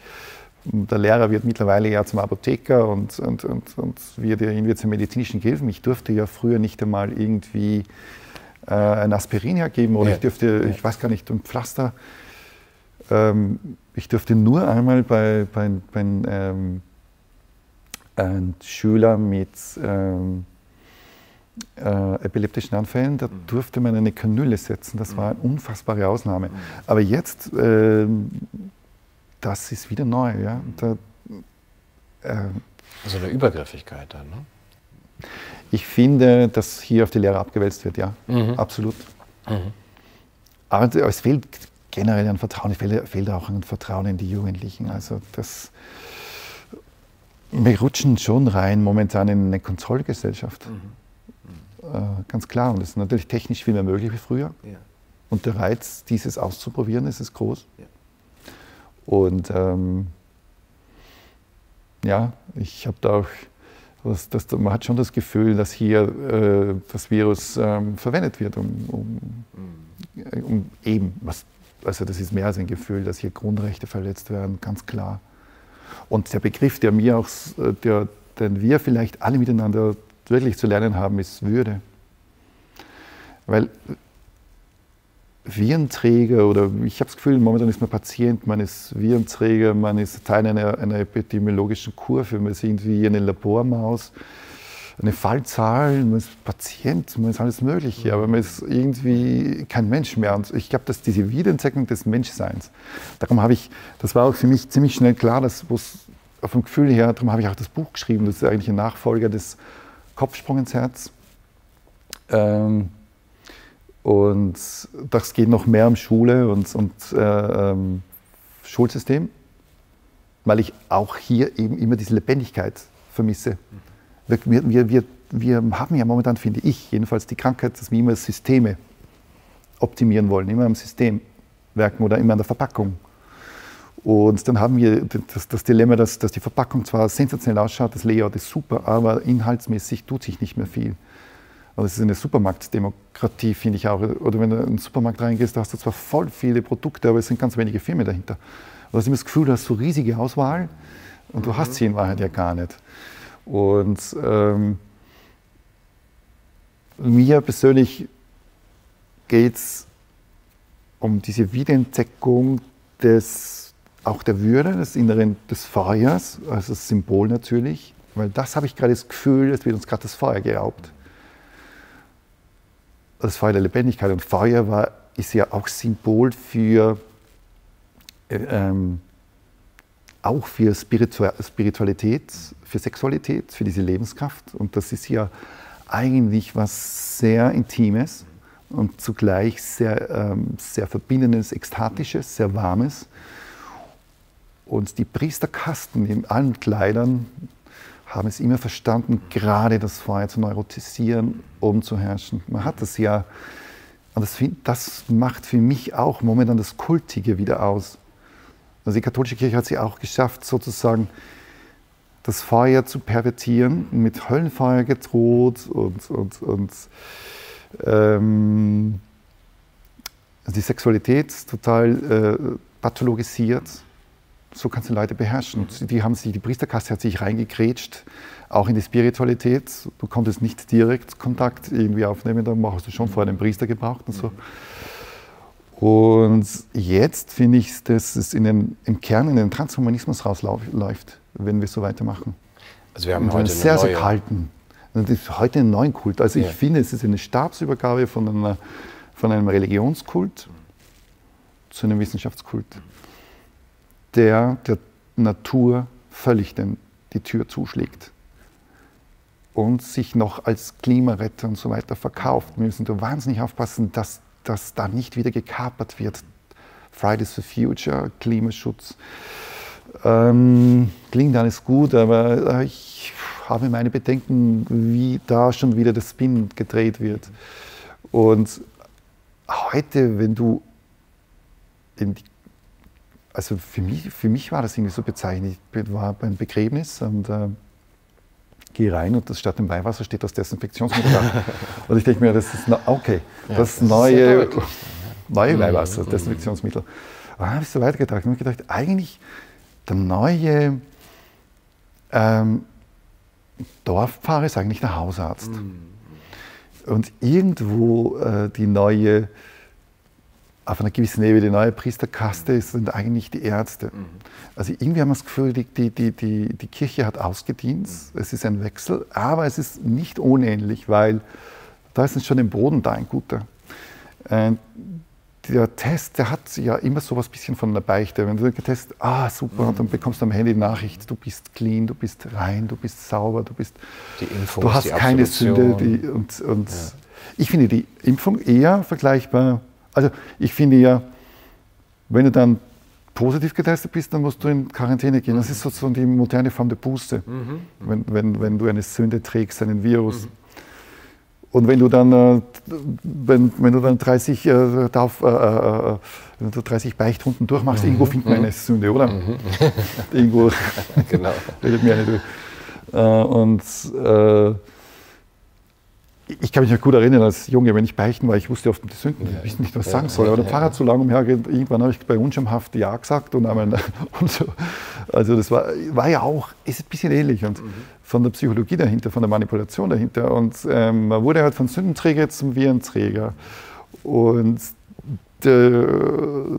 der Lehrer wird mittlerweile ja zum Apotheker und, und, und, und wird ja irgendwie zum medizinischen Gehilfen. Ich durfte ja früher nicht einmal irgendwie äh, ein Aspirin hergeben oder ja. ich dürfte, ich weiß gar nicht, ein Pflaster. Ähm, ich durfte nur einmal bei, bei, bei ähm, einem Schüler mit ähm, äh, epileptischen Anfällen, da mhm. durfte man eine Kanüle setzen. Das war eine mhm. unfassbare Ausnahme. Mhm. Aber jetzt, äh, das ist wieder neu. Ja? Da, äh, also eine Übergriffigkeit dann, ne? Ich finde, dass hier auf die Lehrer abgewälzt wird, ja, mhm. absolut. Mhm. Aber es fehlt generell an Vertrauen. Es fehlt, fehlt auch an Vertrauen in die Jugendlichen. Also das, wir rutschen schon rein momentan in eine Kontrollgesellschaft. Mhm. Mhm. Äh, ganz klar. Und das ist natürlich technisch viel mehr möglich wie früher. Ja. Und der Reiz, dieses auszuprobieren, ist, ist groß. Ja. Und ähm, ja, ich habe da auch, das, das, man hat schon das Gefühl, dass hier äh, das Virus ähm, verwendet wird, um, um, mhm. um eben, was also das ist mehr als ein Gefühl, dass hier Grundrechte verletzt werden, ganz klar. Und der Begriff, der mir auch, der, den wir vielleicht alle miteinander wirklich zu lernen haben, ist Würde. Weil Virenträger oder ich habe das Gefühl, momentan ist man Patient, man ist Virenträger, man ist Teil einer, einer epidemiologischen Kurve, man ist irgendwie eine Labormaus eine Fallzahl, man ist Patient, man ist alles Mögliche, aber man ist irgendwie kein Mensch mehr. Und ich glaube, dass diese Wiederentdeckung des Menschseins, darum habe ich, das war auch für mich ziemlich schnell klar, dass auf dem Gefühl her, darum habe ich auch das Buch geschrieben, das ist eigentlich ein Nachfolger des Kopfsprung ins Herz. Ähm, und das geht noch mehr um Schule und, und äh, ähm, Schulsystem, weil ich auch hier eben immer diese Lebendigkeit vermisse. Wir, wir, wir, wir haben ja momentan, finde ich, jedenfalls die Krankheit, dass wir immer Systeme optimieren wollen, immer am System werken oder immer an der Verpackung. Und dann haben wir das, das Dilemma, dass, dass, die Verpackung zwar sensationell ausschaut, das Layout ist super, aber inhaltsmäßig tut sich nicht mehr viel. Also es ist eine Supermarktdemokratie, finde ich auch. Oder wenn du in einen Supermarkt reingehst, da hast du zwar voll viele Produkte, aber es sind ganz wenige Firmen dahinter. Du hast immer das Gefühl, du hast so riesige Auswahl und du hast sie in Wahrheit ja gar nicht. Und ähm, mir persönlich geht es um diese Wiederentdeckung des, auch der Würde, des Inneren des Feuers, also das Symbol natürlich, weil das habe ich gerade das Gefühl, es wird uns gerade das Feuer geraubt. Das Feuer der Lebendigkeit. Und Feuer war, ist ja auch Symbol für äh, ähm, auch für Spiritualität, für Sexualität, für diese Lebenskraft. Und das ist ja eigentlich was sehr Intimes und zugleich sehr, ähm, sehr Verbindendes, Ekstatisches, sehr Warmes. Und die Priesterkasten in allen Kleidern haben es immer verstanden, gerade das Feuer zu neurotisieren, um zu herrschen. Man hat das ja Und das, das macht für mich auch momentan das Kultige wieder aus. Also die katholische Kirche hat sie auch geschafft, sozusagen das Feuer zu pervertieren, mit Höllenfeuer gedroht und, und, und ähm, die Sexualität total äh, pathologisiert. So kannst du Leute beherrschen. Und die, haben sich, die Priesterkaste hat sich reingekrätscht, auch in die Spiritualität. Du konntest nicht direkt Kontakt irgendwie aufnehmen, da hast du schon vorher den Priester gebraucht und so. Und jetzt finde ich, dass es in den, im Kern in den Transhumanismus rausläuft, wenn wir so weitermachen. Also wir haben heute einen sehr, sehr kalten. Heute einen neuen Kult. Also ich ja. finde, es ist eine Stabsübergabe von, einer, von einem Religionskult zu einem Wissenschaftskult, der der Natur völlig den, die Tür zuschlägt und sich noch als Klimaretter und so weiter verkauft. Wir müssen da wahnsinnig aufpassen, dass das da nicht wieder gekapert wird. Fridays for Future, Klimaschutz. Ähm, klingt alles gut, aber ich habe meine Bedenken, wie da schon wieder das Spin gedreht wird. Und heute, wenn du in die also für mich, für mich war das irgendwie so bezeichnet. Ich war beim Begräbnis und äh, gehe rein und das statt dem Weihwasser steht das Desinfektionsmittel da. (laughs) und ich denke mir, das ist okay, ja, das, das neue, neue mhm. Weihwasser, mhm. Desinfektionsmittel. Und dann habe ich so weitergedacht und habe gedacht, eigentlich der neue ähm, Dorfpfarrer ist eigentlich der Hausarzt. Mhm. Und irgendwo äh, die neue auf einer gewissen Ebene die neue Priesterkaste sind eigentlich die Ärzte. Mhm. Also irgendwie haben wir das Gefühl, die, die, die, die Kirche hat ausgedient, mhm. es ist ein Wechsel, aber es ist nicht unähnlich, weil da ist schon im Boden da ein guter. Äh, der Test, der hat ja immer so was bisschen von einer Beichte. Wenn du getestet, ah super, mhm. dann bekommst du am Handy die Nachricht, du bist clean, du bist rein, du bist sauber, du bist, Infos, du hast keine Sünde. Die, und, und ja. ich finde die Impfung eher vergleichbar also ich finde ja, wenn du dann positiv getestet bist, dann musst du in Quarantäne gehen. Das ist sozusagen die moderne Form der Buße, mhm. wenn, wenn, wenn du eine Sünde trägst, einen Virus. Mhm. Und wenn du dann, äh, wenn, wenn du dann 30, äh, darf, äh, äh, wenn du 30 Beichtrunden durchmachst, mhm. irgendwo findet man eine Sünde, oder? Mhm. irgendwo (laughs) genau. (laughs) redet mir eine durch. Äh, und äh, ich kann mich noch gut erinnern, als Junge, wenn ich beichten war, ich wusste oft die Sünden, ich wusste nicht, was ich sagen soll. Aber der Pfarrer zu lang umhergeht, irgendwann habe ich bei unschirmhaft Ja gesagt und, einmal, (laughs) und so. Also das war, war ja auch, ist ein bisschen ähnlich und mhm. von der Psychologie dahinter, von der Manipulation dahinter. Und ähm, man wurde halt von Sündenträger zum Virenträger. Und der,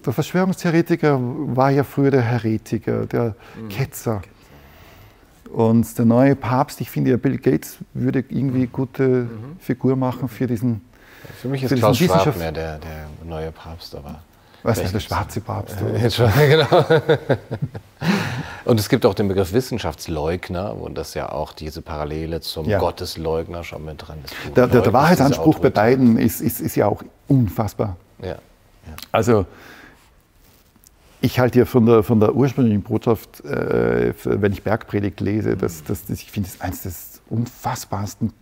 der, Verschwörungstheoretiker war ja früher der Heretiker, der mhm. Ketzer. Und der neue Papst, ich finde ja, Bill Gates würde irgendwie eine gute mhm. Figur machen für diesen. Für mich ist Klaus Schwab mehr der, der neue Papst, aber. Was ist der schwarze Papst? (laughs) (laughs) genau. und es gibt auch den Begriff Wissenschaftsleugner, wo das ja auch diese Parallele zum ja. Gottesleugner schon mit drin ist. Der, der, der Wahrheitsanspruch bei beiden ist, ist, ist ja auch unfassbar. Ja. ja. Also ich halte ja von der, von der ursprünglichen Botschaft, äh, wenn ich Bergpredigt lese, dass, dass, dass ich finde, das ist eines der unfassbarsten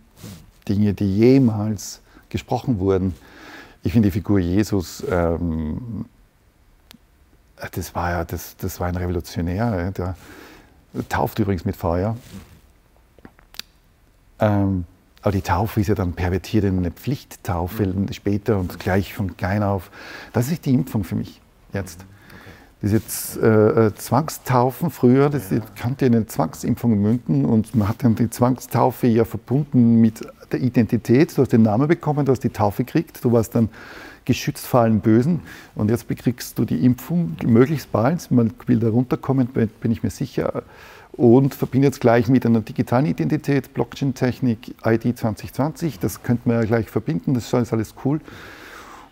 Dinge, die jemals gesprochen wurden. Ich finde die Figur Jesus, ähm, das war ja das, das war ein Revolutionär, der tauft übrigens mit Feuer. Ähm, aber die Taufe ist ja dann pervertiert in eine Pflichttaufe mhm. später und gleich von klein auf. Das ist die Impfung für mich jetzt diese äh, äh, Zwangstaufen früher, das ja. kannte eine Zwangsimpfung münden und man hat dann die Zwangstaufe ja verbunden mit der Identität. Du hast den Namen bekommen, du hast die Taufe gekriegt, du warst dann geschützt vor allem Bösen und jetzt bekriegst du die Impfung möglichst bald. Man will da runterkommen, bin ich mir sicher. Und verbindet es gleich mit einer digitalen Identität, Blockchain-Technik, ID 2020. Das könnte man ja gleich verbinden, das ist alles cool.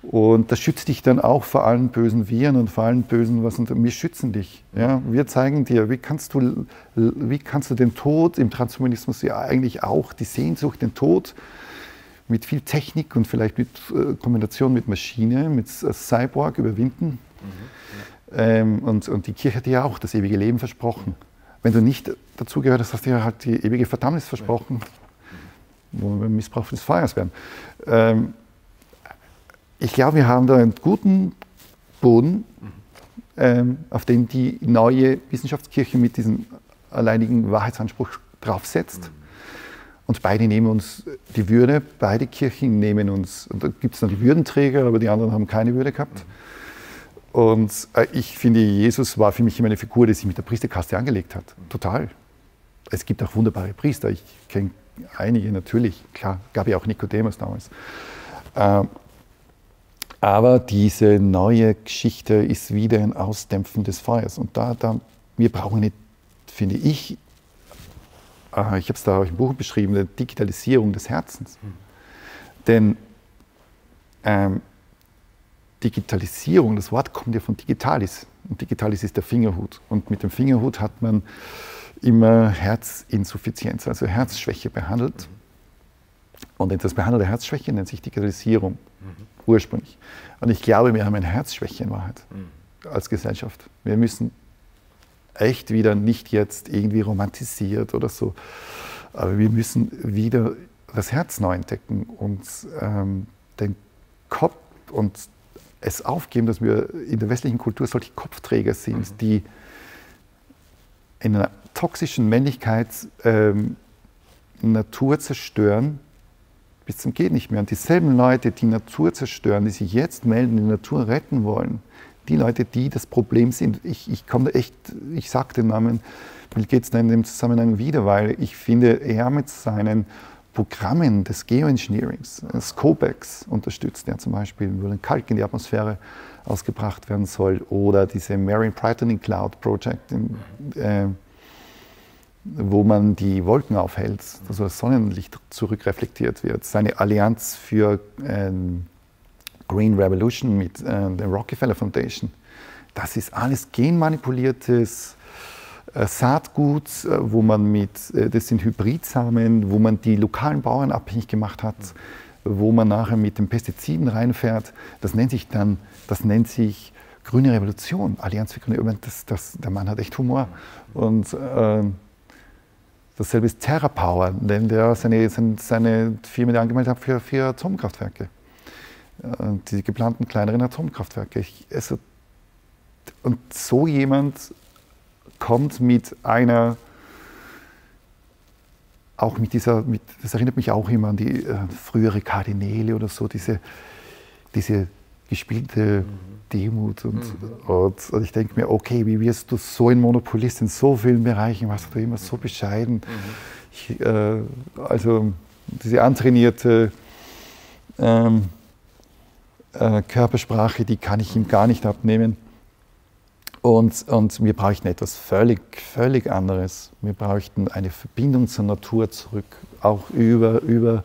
Und das schützt dich dann auch vor allen bösen Viren und vor allen bösen was. Und wir schützen dich. Ja? Wir zeigen dir, wie kannst, du, wie kannst du den Tod im Transhumanismus ja eigentlich auch, die Sehnsucht, den Tod mit viel Technik und vielleicht mit äh, Kombination mit Maschine, mit äh, Cyborg überwinden. Mhm. Ähm, und, und die Kirche hat dir ja auch das ewige Leben versprochen. Wenn du nicht dazugehört hast, hast du dir halt die ewige Verdammnis versprochen, wo wir Missbrauch des Feuers werden. Ähm, ich glaube, wir haben da einen guten Boden, ähm, auf dem die neue Wissenschaftskirche mit diesem alleinigen Wahrheitsanspruch draufsetzt. Und beide nehmen uns die Würde, beide Kirchen nehmen uns, und da gibt es noch die Würdenträger, aber die anderen haben keine Würde gehabt. Und äh, ich finde, Jesus war für mich immer eine Figur, die sich mit der Priesterkaste angelegt hat. Total. Es gibt auch wunderbare Priester. Ich kenne einige natürlich. Klar, gab ja auch Nikodemus damals. Ähm, aber diese neue Geschichte ist wieder ein Ausdämpfen des Feuers. Und da, da wir brauchen nicht, finde ich, äh, ich habe es da im Buch beschrieben, eine Digitalisierung des Herzens. Hm. Denn ähm, Digitalisierung, das Wort kommt ja von Digitalis. Und Digitalis ist der Fingerhut. Und mit dem Fingerhut hat man immer Herzinsuffizienz, also Herzschwäche behandelt. Und das behandelte Herzschwäche nennt sich Digitalisierung. Ursprünglich. Und ich glaube, wir haben eine Herzschwäche in Wahrheit mhm. als Gesellschaft. Wir müssen echt wieder nicht jetzt irgendwie romantisiert oder so, aber wir müssen wieder das Herz neu entdecken und ähm, den Kopf und es aufgeben, dass wir in der westlichen Kultur solche Kopfträger sind, mhm. die in einer toxischen Männlichkeit ähm, Natur zerstören, bis zum geht nicht mehr. Und dieselben Leute, die Natur zerstören, die sich jetzt melden, die Natur retten wollen, die Leute, die das Problem sind, ich, ich komme echt, ich sage den Namen Bill Gates in dem Zusammenhang wieder, weil ich finde, er mit seinen Programmen des Geoengineerings, des COBEX unterstützt, der zum Beispiel, wo ein Kalk in die Atmosphäre ausgebracht werden soll, oder diese Marine Brightening Cloud Project, in, äh, wo man die Wolken aufhält, also das Sonnenlicht zurückreflektiert wird. Seine Allianz für äh, Green Revolution mit äh, der Rockefeller Foundation. Das ist alles genmanipuliertes äh, Saatgut, äh, wo man mit, äh, das sind Hybridsamen, wo man die lokalen Bauern abhängig gemacht hat, wo man nachher mit den Pestiziden reinfährt. Das nennt sich dann, das nennt sich Grüne Revolution, Allianz für Grüne Revolution. Das, das, der Mann hat echt Humor. Und äh, dasselbe ist TerraPower, denn der seine, seine Firma, die angemeldet hat für, für Atomkraftwerke. Die geplanten kleineren Atomkraftwerke. Ich, also, und so jemand kommt mit einer, auch mit dieser, mit, das erinnert mich auch immer an die äh, frühere Kardinäle oder so, diese, diese gespielte mhm. Demut. Und, mhm. und, und, ich denke mir, okay, wie wirst du so ein Monopolist in so vielen Bereichen, warst du immer so bescheiden. Mhm. Ich, äh, also diese antrainierte ähm, äh, Körpersprache, die kann ich ihm gar nicht abnehmen. Und, und wir bräuchten etwas völlig, völlig anderes. Wir bräuchten eine Verbindung zur Natur zurück, auch über, über,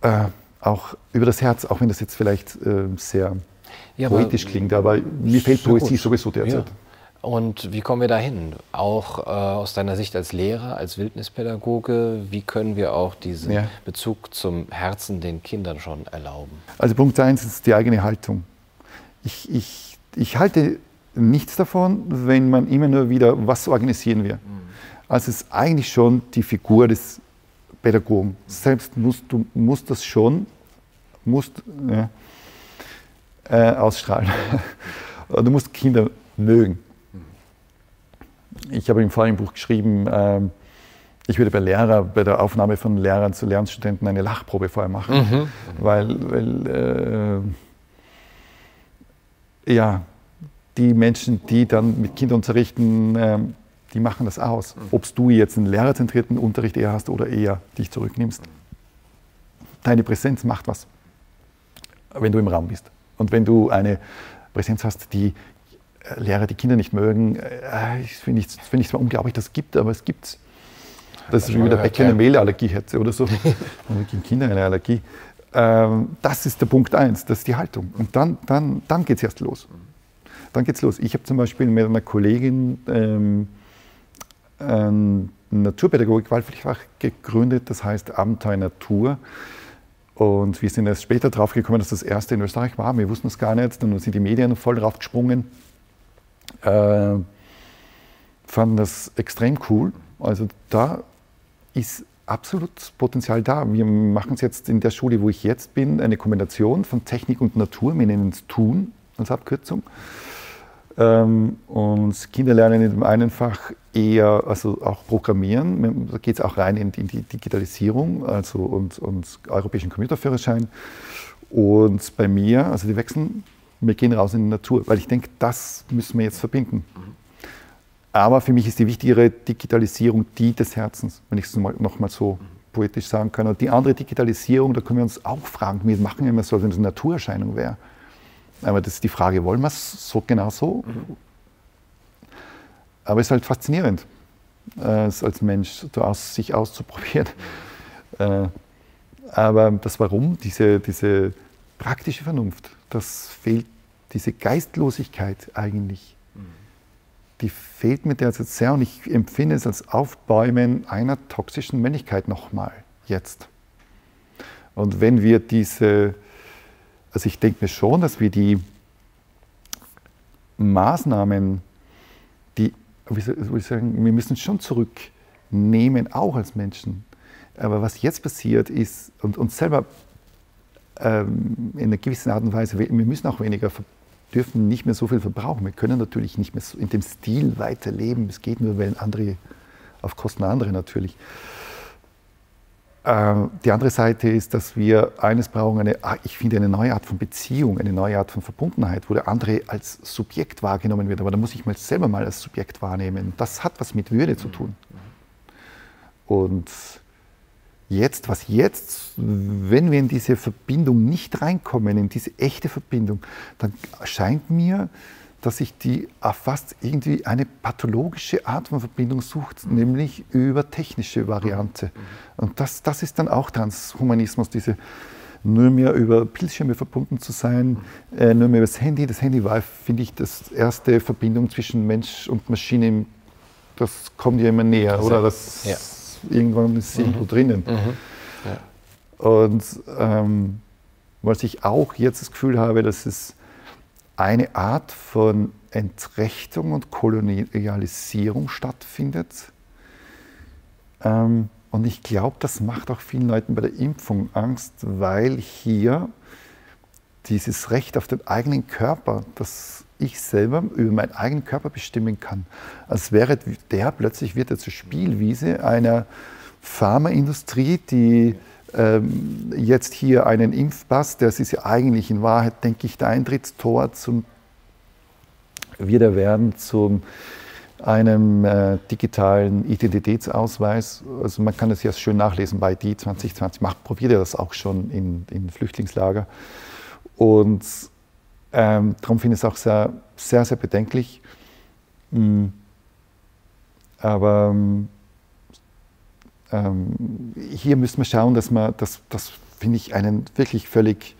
äh, auch über das Herz, auch wenn das jetzt vielleicht äh, sehr ja, poetisch aber, klingt, aber mir fehlt Poesie gut. sowieso derzeit. Ja. Und wie kommen wir dahin? Auch äh, aus deiner Sicht als Lehrer, als Wildnispädagoge, wie können wir auch diesen ja. Bezug zum Herzen den Kindern schon erlauben? Also Punkt eins ist die eigene Haltung. Ich, ich ich halte nichts davon, wenn man immer nur wieder, was organisieren wir. Mhm. Also es ist eigentlich schon die Figur des Pädagogen. Selbst musst du musst das schon musst, ja, äh, ausstrahlen. (laughs) du musst Kinder mögen. Ich habe im vorigen Buch geschrieben, äh, ich würde bei Lehrer, bei der Aufnahme von Lehrern zu Lernstudenten eine Lachprobe vorher machen, mhm. weil, weil äh, ja, die Menschen, die dann mit Kindern unterrichten, ähm, die machen das aus. Ob du jetzt einen lehrerzentrierten Unterricht eher hast oder eher dich zurücknimmst. Deine Präsenz macht was, wenn du im Raum bist. Und wenn du eine Präsenz hast, die äh, Lehrer die Kinder nicht mögen, äh, finde ich, find ich zwar unglaublich, das gibt, aber es gibt Das ist wie wenn der Bäcker eine Mehlallergie hätte oder so. (laughs) Und gegen Kinder eine Allergie. Ähm, das ist der Punkt eins, das ist die Haltung. Und dann, dann, dann geht es erst los. Dann geht es los. Ich habe zum Beispiel mit einer Kollegin ähm, ein Naturpädagogik-Wahlpflichtfach gegründet, das heißt Abenteuer Natur. Und wir sind erst später drauf gekommen, dass das erste in Österreich war. Wir wussten es gar nicht. Dann sind die Medien voll drauf gesprungen. Äh, fanden das extrem cool. Also da ist absolut Potenzial da. Wir machen es jetzt in der Schule, wo ich jetzt bin, eine Kombination von Technik und Natur. Wir nennen es Tun als Abkürzung. Ähm, und Kinder lernen in dem einen Fach eher, also auch Programmieren. Da geht es auch rein in in die, Digitalisierung also und, und europäischen Computerführerschein. Und bei mir, also die wechseln, wir gehen raus in die Natur, weil ich denke, das müssen wir jetzt verbinden. Aber für mich ist die wichtigere Digitalisierung die des Herzens, wenn ich es nochmal so poetisch sagen kann. Und die andere Digitalisierung, da können wir uns auch fragen, wir machen immer so, als wenn es eine Naturerscheinung wäre. Aber das ist die Frage, wollen wir es so genau so? Mhm. Aber es ist halt faszinierend, äh, als Mensch so aus, sich auszuprobieren. (laughs) Äh, aber das Warum, diese, diese praktische Vernunft, das fehlt, diese Geistlosigkeit eigentlich, mhm. die fehlt mir derzeit sehr und ich empfinde es als Aufbäumen einer toxischen Männlichkeit nochmal jetzt. Und wenn wir diese also ich denke mir schon, dass wir die Maßnahmen, die, wie soll ich sagen, wir müssen schon zurücknehmen, auch als Menschen. Aber was jetzt passiert ist, und uns selber ähm, in einer gewissen Art und Weise, wir müssen auch weniger, dürfen nicht mehr so viel verbrauchen. Wir können natürlich nicht mehr so in dem Stil weiterleben. Es geht nur, wenn andere, auf Kosten anderer natürlich. Ähm, die andere Seite ist, dass wir eines brauchen, eine, ah, ich finde eine neue Art von Beziehung, eine neue Art von Verbundenheit, wo der andere als Subjekt wahrgenommen wird. Aber da muss ich mal selber mal als Subjekt wahrnehmen. Das hat was mit Würde zu tun. Und jetzt, was jetzt, wenn wir in diese Verbindung nicht reinkommen, in diese echte Verbindung, dann scheint mir, dass sich die auf fast irgendwie eine pathologische Art von Verbindung sucht, nämlich über technische Variante. Und das, das ist dann auch Transhumanismus, diese nur mehr über Bildschirme verbunden zu sein, äh, nur mehr über das Handy. Das Handy war, finde ich, das erste Verbindung zwischen Mensch und Maschine. Das kommt ja immer näher, das oder? Das ja. Irgendwann ist es irgendwo mhm. drinnen. Mhm. Ja. Und ähm, was ich auch jetzt das Gefühl habe, dass es eine Art von Entrechtung und Kolonialisierung stattfindet. Ähm, und ich glaube, das macht auch vielen Leuten bei der Impfung Angst, weil hier dieses Recht auf den eigenen Körper, das ich selber über meinen eigenen Körper bestimmen kann, als wäre der plötzlich wird er zur Spielwiese einer Pharmaindustrie, die ähm, jetzt hier einen Impfpass, das ist ja eigentlich in Wahrheit, denke ich, der Eintrittstor zum wieder werden zu einem äh, digitalen Identitätsausweis. Also man kann es ja schön nachlesen bei die 2020 macht, probiert ihr das auch schon in, in Flüchtlingslager. Und ähm, darum finde ich es auch sehr, sehr, sehr bedenklich. Mhm. Aber ähm, hier müssen wir schauen, dass wir, das, das finde ich, einen wirklich völlig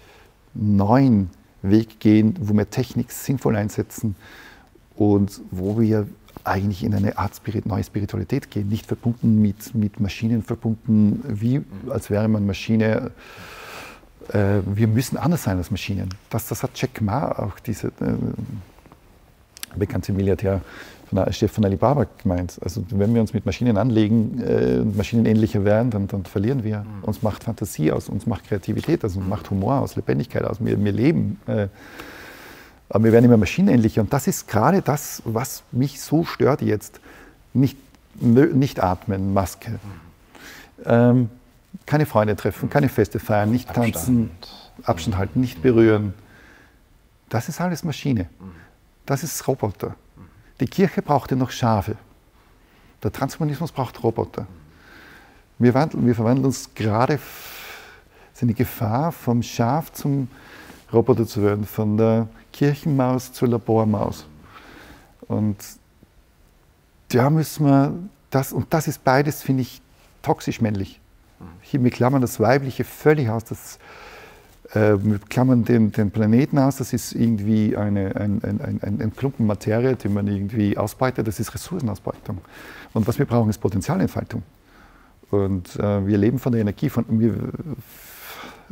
neuen Weg gehen, wo wir Technik sinnvoll einsetzen und wo wir eigentlich in eine Art Spirit, neue Spiritualität gehen, nicht verbunden mit, mit Maschinen, verbunden wie, als wäre man Maschine. Äh, wir müssen anders sein als Maschinen. Das, das hat Jack Ma, auch dieser äh, bekannte Milliardär, von, von Alibaba gemeint. Also wenn wir uns mit Maschinen anlegen äh, und maschinenähnlicher werden, dann, dann verlieren wir. Mhm. Uns macht Fantasie aus, uns macht Kreativität aus, uns macht Humor aus, Lebendigkeit aus. Wir, wir leben. Äh, aber wir werden immer maschinenähnlicher. Und das ist gerade das, was mich so stört jetzt. Nicht, nicht atmen, Maske. Mhm. Ähm, keine Freunde treffen, keine Feste feiern, nicht Abstand. tanzen, Abstand halten, nicht berühren. Das ist alles Maschine. Mhm. Das ist Roboter. Die Kirche brauchte noch Schafe. Der Transhumanismus braucht Roboter. Wir, wandeln, wir verwandeln uns gerade, sind die Gefahr, vom Schaf zum Roboter zu werden, von der Kirchenmaus zur Labormaus. Und da müssen wir das, und das ist beides, finde ich, toxisch männlich. Hier, wir klammern das Weibliche völlig aus. Das, äh, wir klammern den, den, Planeten aus, das ist irgendwie eine, ein, ein, ein, ein Klumpen Materie, den man irgendwie ausbreitet, das ist Ressourcenausbeutung. Und was wir brauchen, ist Potenzialentfaltung. Und äh, wir leben von der Energie von, wir,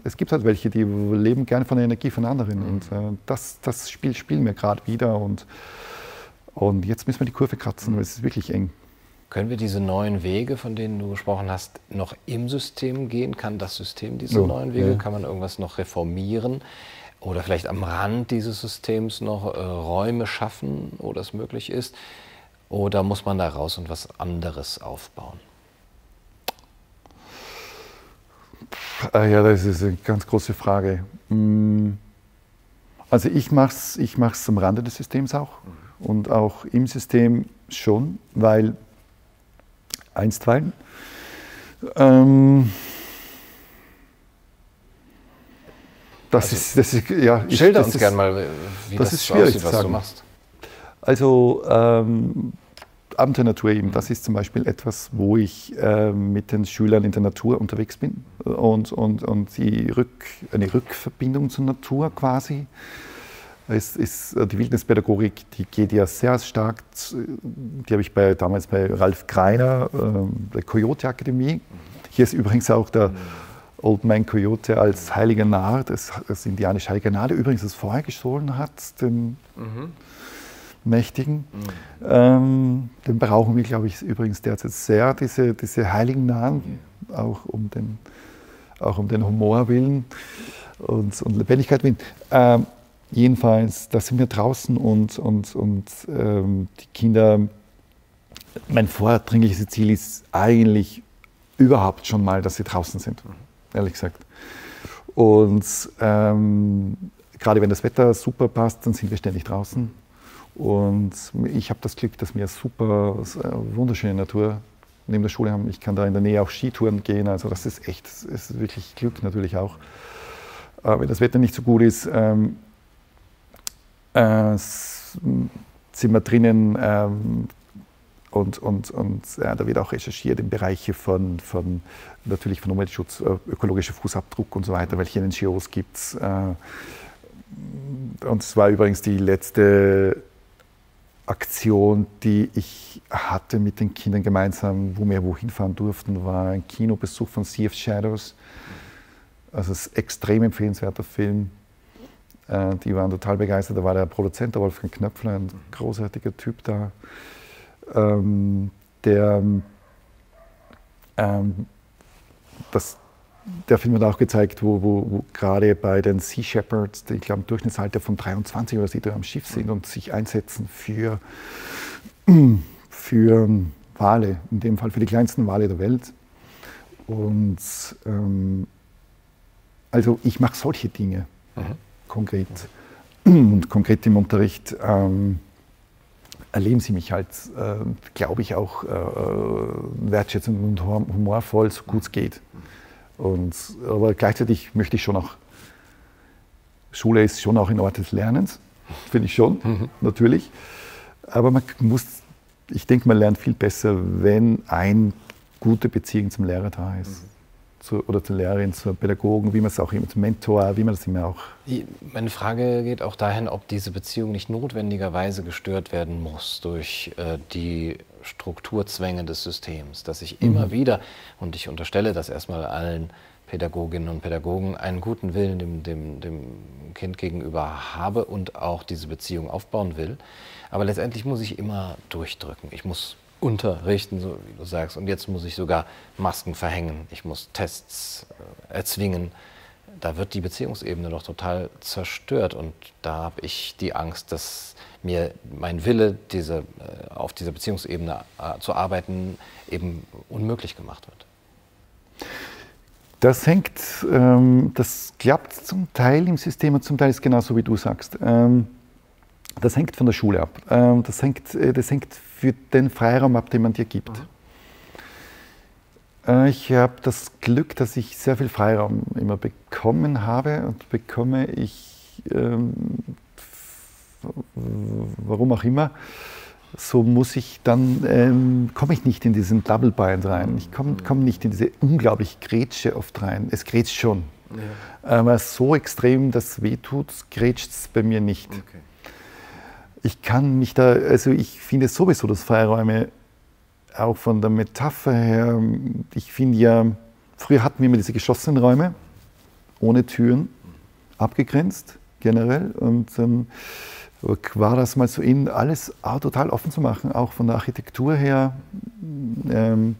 es gibt halt welche, die leben gerne von der Energie von anderen. Mhm. Und äh, das, das Spiel spielen wir gerade wieder. Und, und jetzt müssen wir die Kurve kratzen, weil es ist wirklich eng. Können wir diese neuen Wege, von denen du gesprochen hast, noch im System gehen? Kann das System diese Ja, neuen Wege? ja. Kann man irgendwas noch reformieren? Oder vielleicht am Rand dieses Systems noch äh, Räume schaffen, wo das möglich ist? Oder muss man da raus und was anderes aufbauen? Ah ja, das ist eine ganz große Frage. Mm, Also ich mache es ich mach's am Rande des Systems auch und auch im System schon, weil einstweilen ähm, das, ist, das ist, ja, ich- Schilder das uns gerne mal, wie das das, ist schwierig aussieht, was du sagen. machst. Also ähm, Abenteuer Natur eben, das ist zum Beispiel etwas, wo ich ähm, mit den Schülern in der Natur unterwegs bin und, und, und die Rück, eine Rückverbindung zur Natur quasi. Es ist, äh, die Wildnispädagogik, die geht ja sehr stark, die habe ich bei, damals bei Ralf Greiner, ähm, der Coyote Akademie. Hier ist übrigens auch der Old Man Coyote als heiliger Narr, das, das indianische heilige Narr, der übrigens das Feuer gestohlen hat, den Mächtigen. Ähm, den brauchen wir, glaube ich, übrigens derzeit sehr, diese, diese heiligen Nahen, auch um den, auch um den Humor willen und, und Lebendigkeit willen. Ähm, jedenfalls, da sind wir draußen und, und, und ähm, die Kinder, mein vordringliches Ziel ist eigentlich überhaupt schon mal, dass sie draußen sind, ehrlich gesagt. Und ähm, gerade wenn das Wetter super passt, dann sind wir ständig draußen. Und ich habe das Glück, dass wir super wunderschöne Natur neben der Schule haben. Ich kann da in der Nähe auch Skitouren gehen. Also das ist echt, das ist wirklich Glück natürlich auch. Äh, wenn das Wetter nicht so gut ist, ähm, äh, sind wir drinnen ähm, und, und, und äh, da wird auch recherchiert im Bereich von, von natürlich von Umweltschutz, äh, ökologischer Fußabdruck und so weiter, welche NGOs gibt es. Äh, und es war übrigens die letzte Aktion, die ich hatte mit den Kindern gemeinsam, wo wir wohin fahren durften, war ein Kinobesuch von Sea of Shadows. Also es ist ein extrem empfehlenswerter Film. Äh, die waren total begeistert. Da war der Produzent, der Wolfgang Knöpfler, ein großartiger Typ da. Ähm, der, ähm, das, der Film hat auch gezeigt, wo, wo, wo gerade bei den Sea Shepherds, die ich glaube im Durchschnittsalter von 23 oder so, die am Schiff sind und sich einsetzen für, für Wale, in dem Fall für die kleinsten Wale der Welt. Und ähm, also ich mache solche Dinge konkret. Und konkret im Unterricht ähm, erleben sie mich halt, äh, glaube ich, auch äh, wertschätzend und hum- humorvoll, so gut es geht. Und, aber gleichzeitig möchte ich schon auch, Schule ist schon auch ein Ort des Lernens, finde ich schon, natürlich. Aber man muss, ich denke, man lernt viel besser, wenn eine gute Beziehung zum Lehrer da ist. Zu, oder zur Lehrerin, zur Pädagogen, wie man es auch immer, zum Mentor, wie man das immer auch Meine Frage geht auch dahin, ob diese Beziehung nicht notwendigerweise gestört werden muss durch äh, die Strukturzwänge des Systems, dass ich immer wieder, und ich unterstelle das erstmal allen Pädagoginnen und Pädagogen, einen guten Willen dem, dem, dem Kind gegenüber habe und auch diese Beziehung aufbauen will. Aber letztendlich muss ich immer durchdrücken. Ich muss unterrichten, so wie du sagst, und jetzt muss ich sogar Masken verhängen. Ich muss Tests äh, erzwingen da wird die Beziehungsebene doch total zerstört und da habe ich die Angst, dass mir mein Wille, diese, äh, auf dieser Beziehungsebene äh, zu arbeiten, eben unmöglich gemacht wird. Das hängt, ähm, das klappt zum Teil im System und zum Teil ist genauso, wie du sagst. Ähm, das hängt von der Schule ab. Ähm, das, hängt, äh, das hängt für den Freiraum ab, den man dir gibt. Äh, ich habe das Glück, dass ich sehr viel Freiraum immer bekommen habe und bekomme ich, ähm, warum auch immer, so muss ich dann, ähm, komme ich nicht in diesen Double Bind rein. Ich komme komm nicht in diese unglaublich Grätsche oft rein. Es grätscht schon. Aber so extrem, dass weh tut, grätscht es bei mir nicht. Ich kann mich da, also ich finde sowieso, dass Freiräume auch von der Metapher her, ich finde ja, früher hatten wir immer diese geschlossenen Räume, ohne Türen, abgegrenzt generell. Und ähm, war das mal so in, alles total offen zu machen, auch von der Architektur her. Ähm,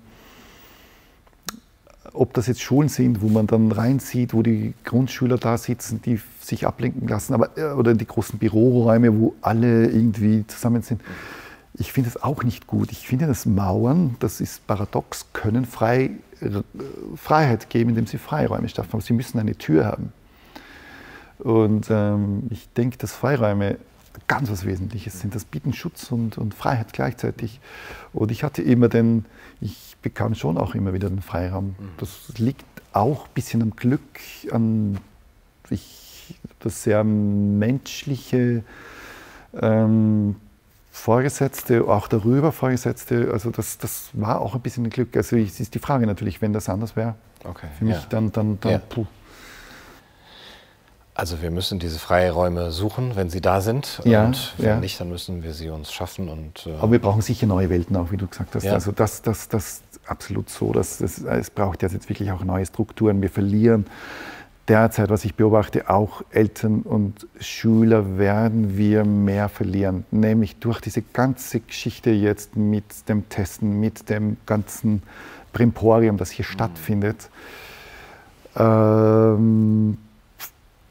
ob das jetzt Schulen sind, wo man dann reinsieht, wo die Grundschüler da sitzen, die sich ablenken lassen, aber, äh, oder die großen Büroräume, wo alle irgendwie zusammen sind. Ich finde das auch nicht gut. Ich finde, dass Mauern, das ist paradox, können frei, Freiheit geben, indem sie Freiräume schaffen. Aber sie müssen eine Tür haben. Und ähm, ich denke, dass Freiräume ganz was Wesentliches sind. Das bieten Schutz und, und Freiheit gleichzeitig. Und ich hatte immer den, ich bekam schon auch immer wieder den Freiraum. Das liegt auch ein bisschen am Glück, an ich, das sehr menschliche ähm, Vorgesetzte, auch darüber Vorgesetzte. Also das, das war auch ein bisschen ein Glück. Also es ist die Frage natürlich, wenn das anders wäre, Okay. für mich ja. dann, dann, dann Ja. puh. Also wir müssen diese Freiräume suchen, wenn sie da sind. Ja, und wenn ja. nicht, dann müssen wir sie uns schaffen. Und, äh, Aber wir brauchen sicher neue Welten auch, wie du gesagt hast. Ja. Also das, das, das absolut so. Das, das, es braucht jetzt wirklich auch neue Strukturen. Wir verlieren derzeit, was ich beobachte, auch Eltern und Schüler werden wir mehr verlieren. Nämlich durch diese ganze Geschichte jetzt mit dem Testen, mit dem ganzen Primporium, das Mhm. hier stattfindet. Ähm,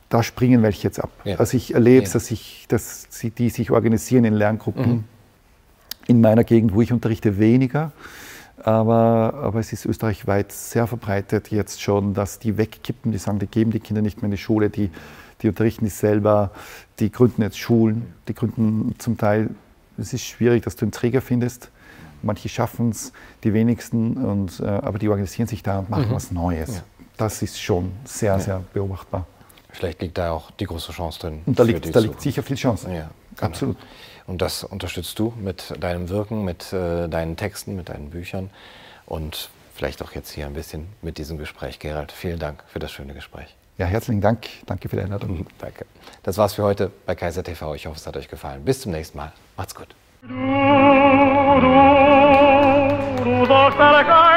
da springen welche jetzt ab. Ja. Also ich erlebe es, Ja. dass, ich, dass sie, die sich organisieren in Lerngruppen. Mhm. In meiner Gegend, wo ich unterrichte, weniger. Aber, aber es ist österreichweit sehr verbreitet jetzt schon, dass die wegkippen, die sagen, die geben die Kinder nicht mehr in die Schule, die, die unterrichten die selber, die gründen jetzt Schulen, die gründen zum Teil, es ist schwierig, dass du einen Träger findest. Manche schaffen es, die wenigsten, und, äh, aber die organisieren sich da und machen was Neues. Mhm. Ja. Das ist schon sehr, sehr beobachtbar. Vielleicht liegt da auch die große Chance drin. Und da liegt, da liegt sicher viel Chance. Ja, genau. Absolut. Und das unterstützt du mit deinem Wirken, mit äh, deinen Texten, mit deinen Büchern und vielleicht auch jetzt hier ein bisschen mit diesem Gespräch. Gerald, vielen Dank für das schöne Gespräch. Ja, herzlichen Dank. Danke für die Einladung. Danke. Das war's für heute bei Kaiser TV. Ich hoffe, es hat euch gefallen. Bis zum nächsten Mal. Macht's gut. Du, du, du sollst erkennen,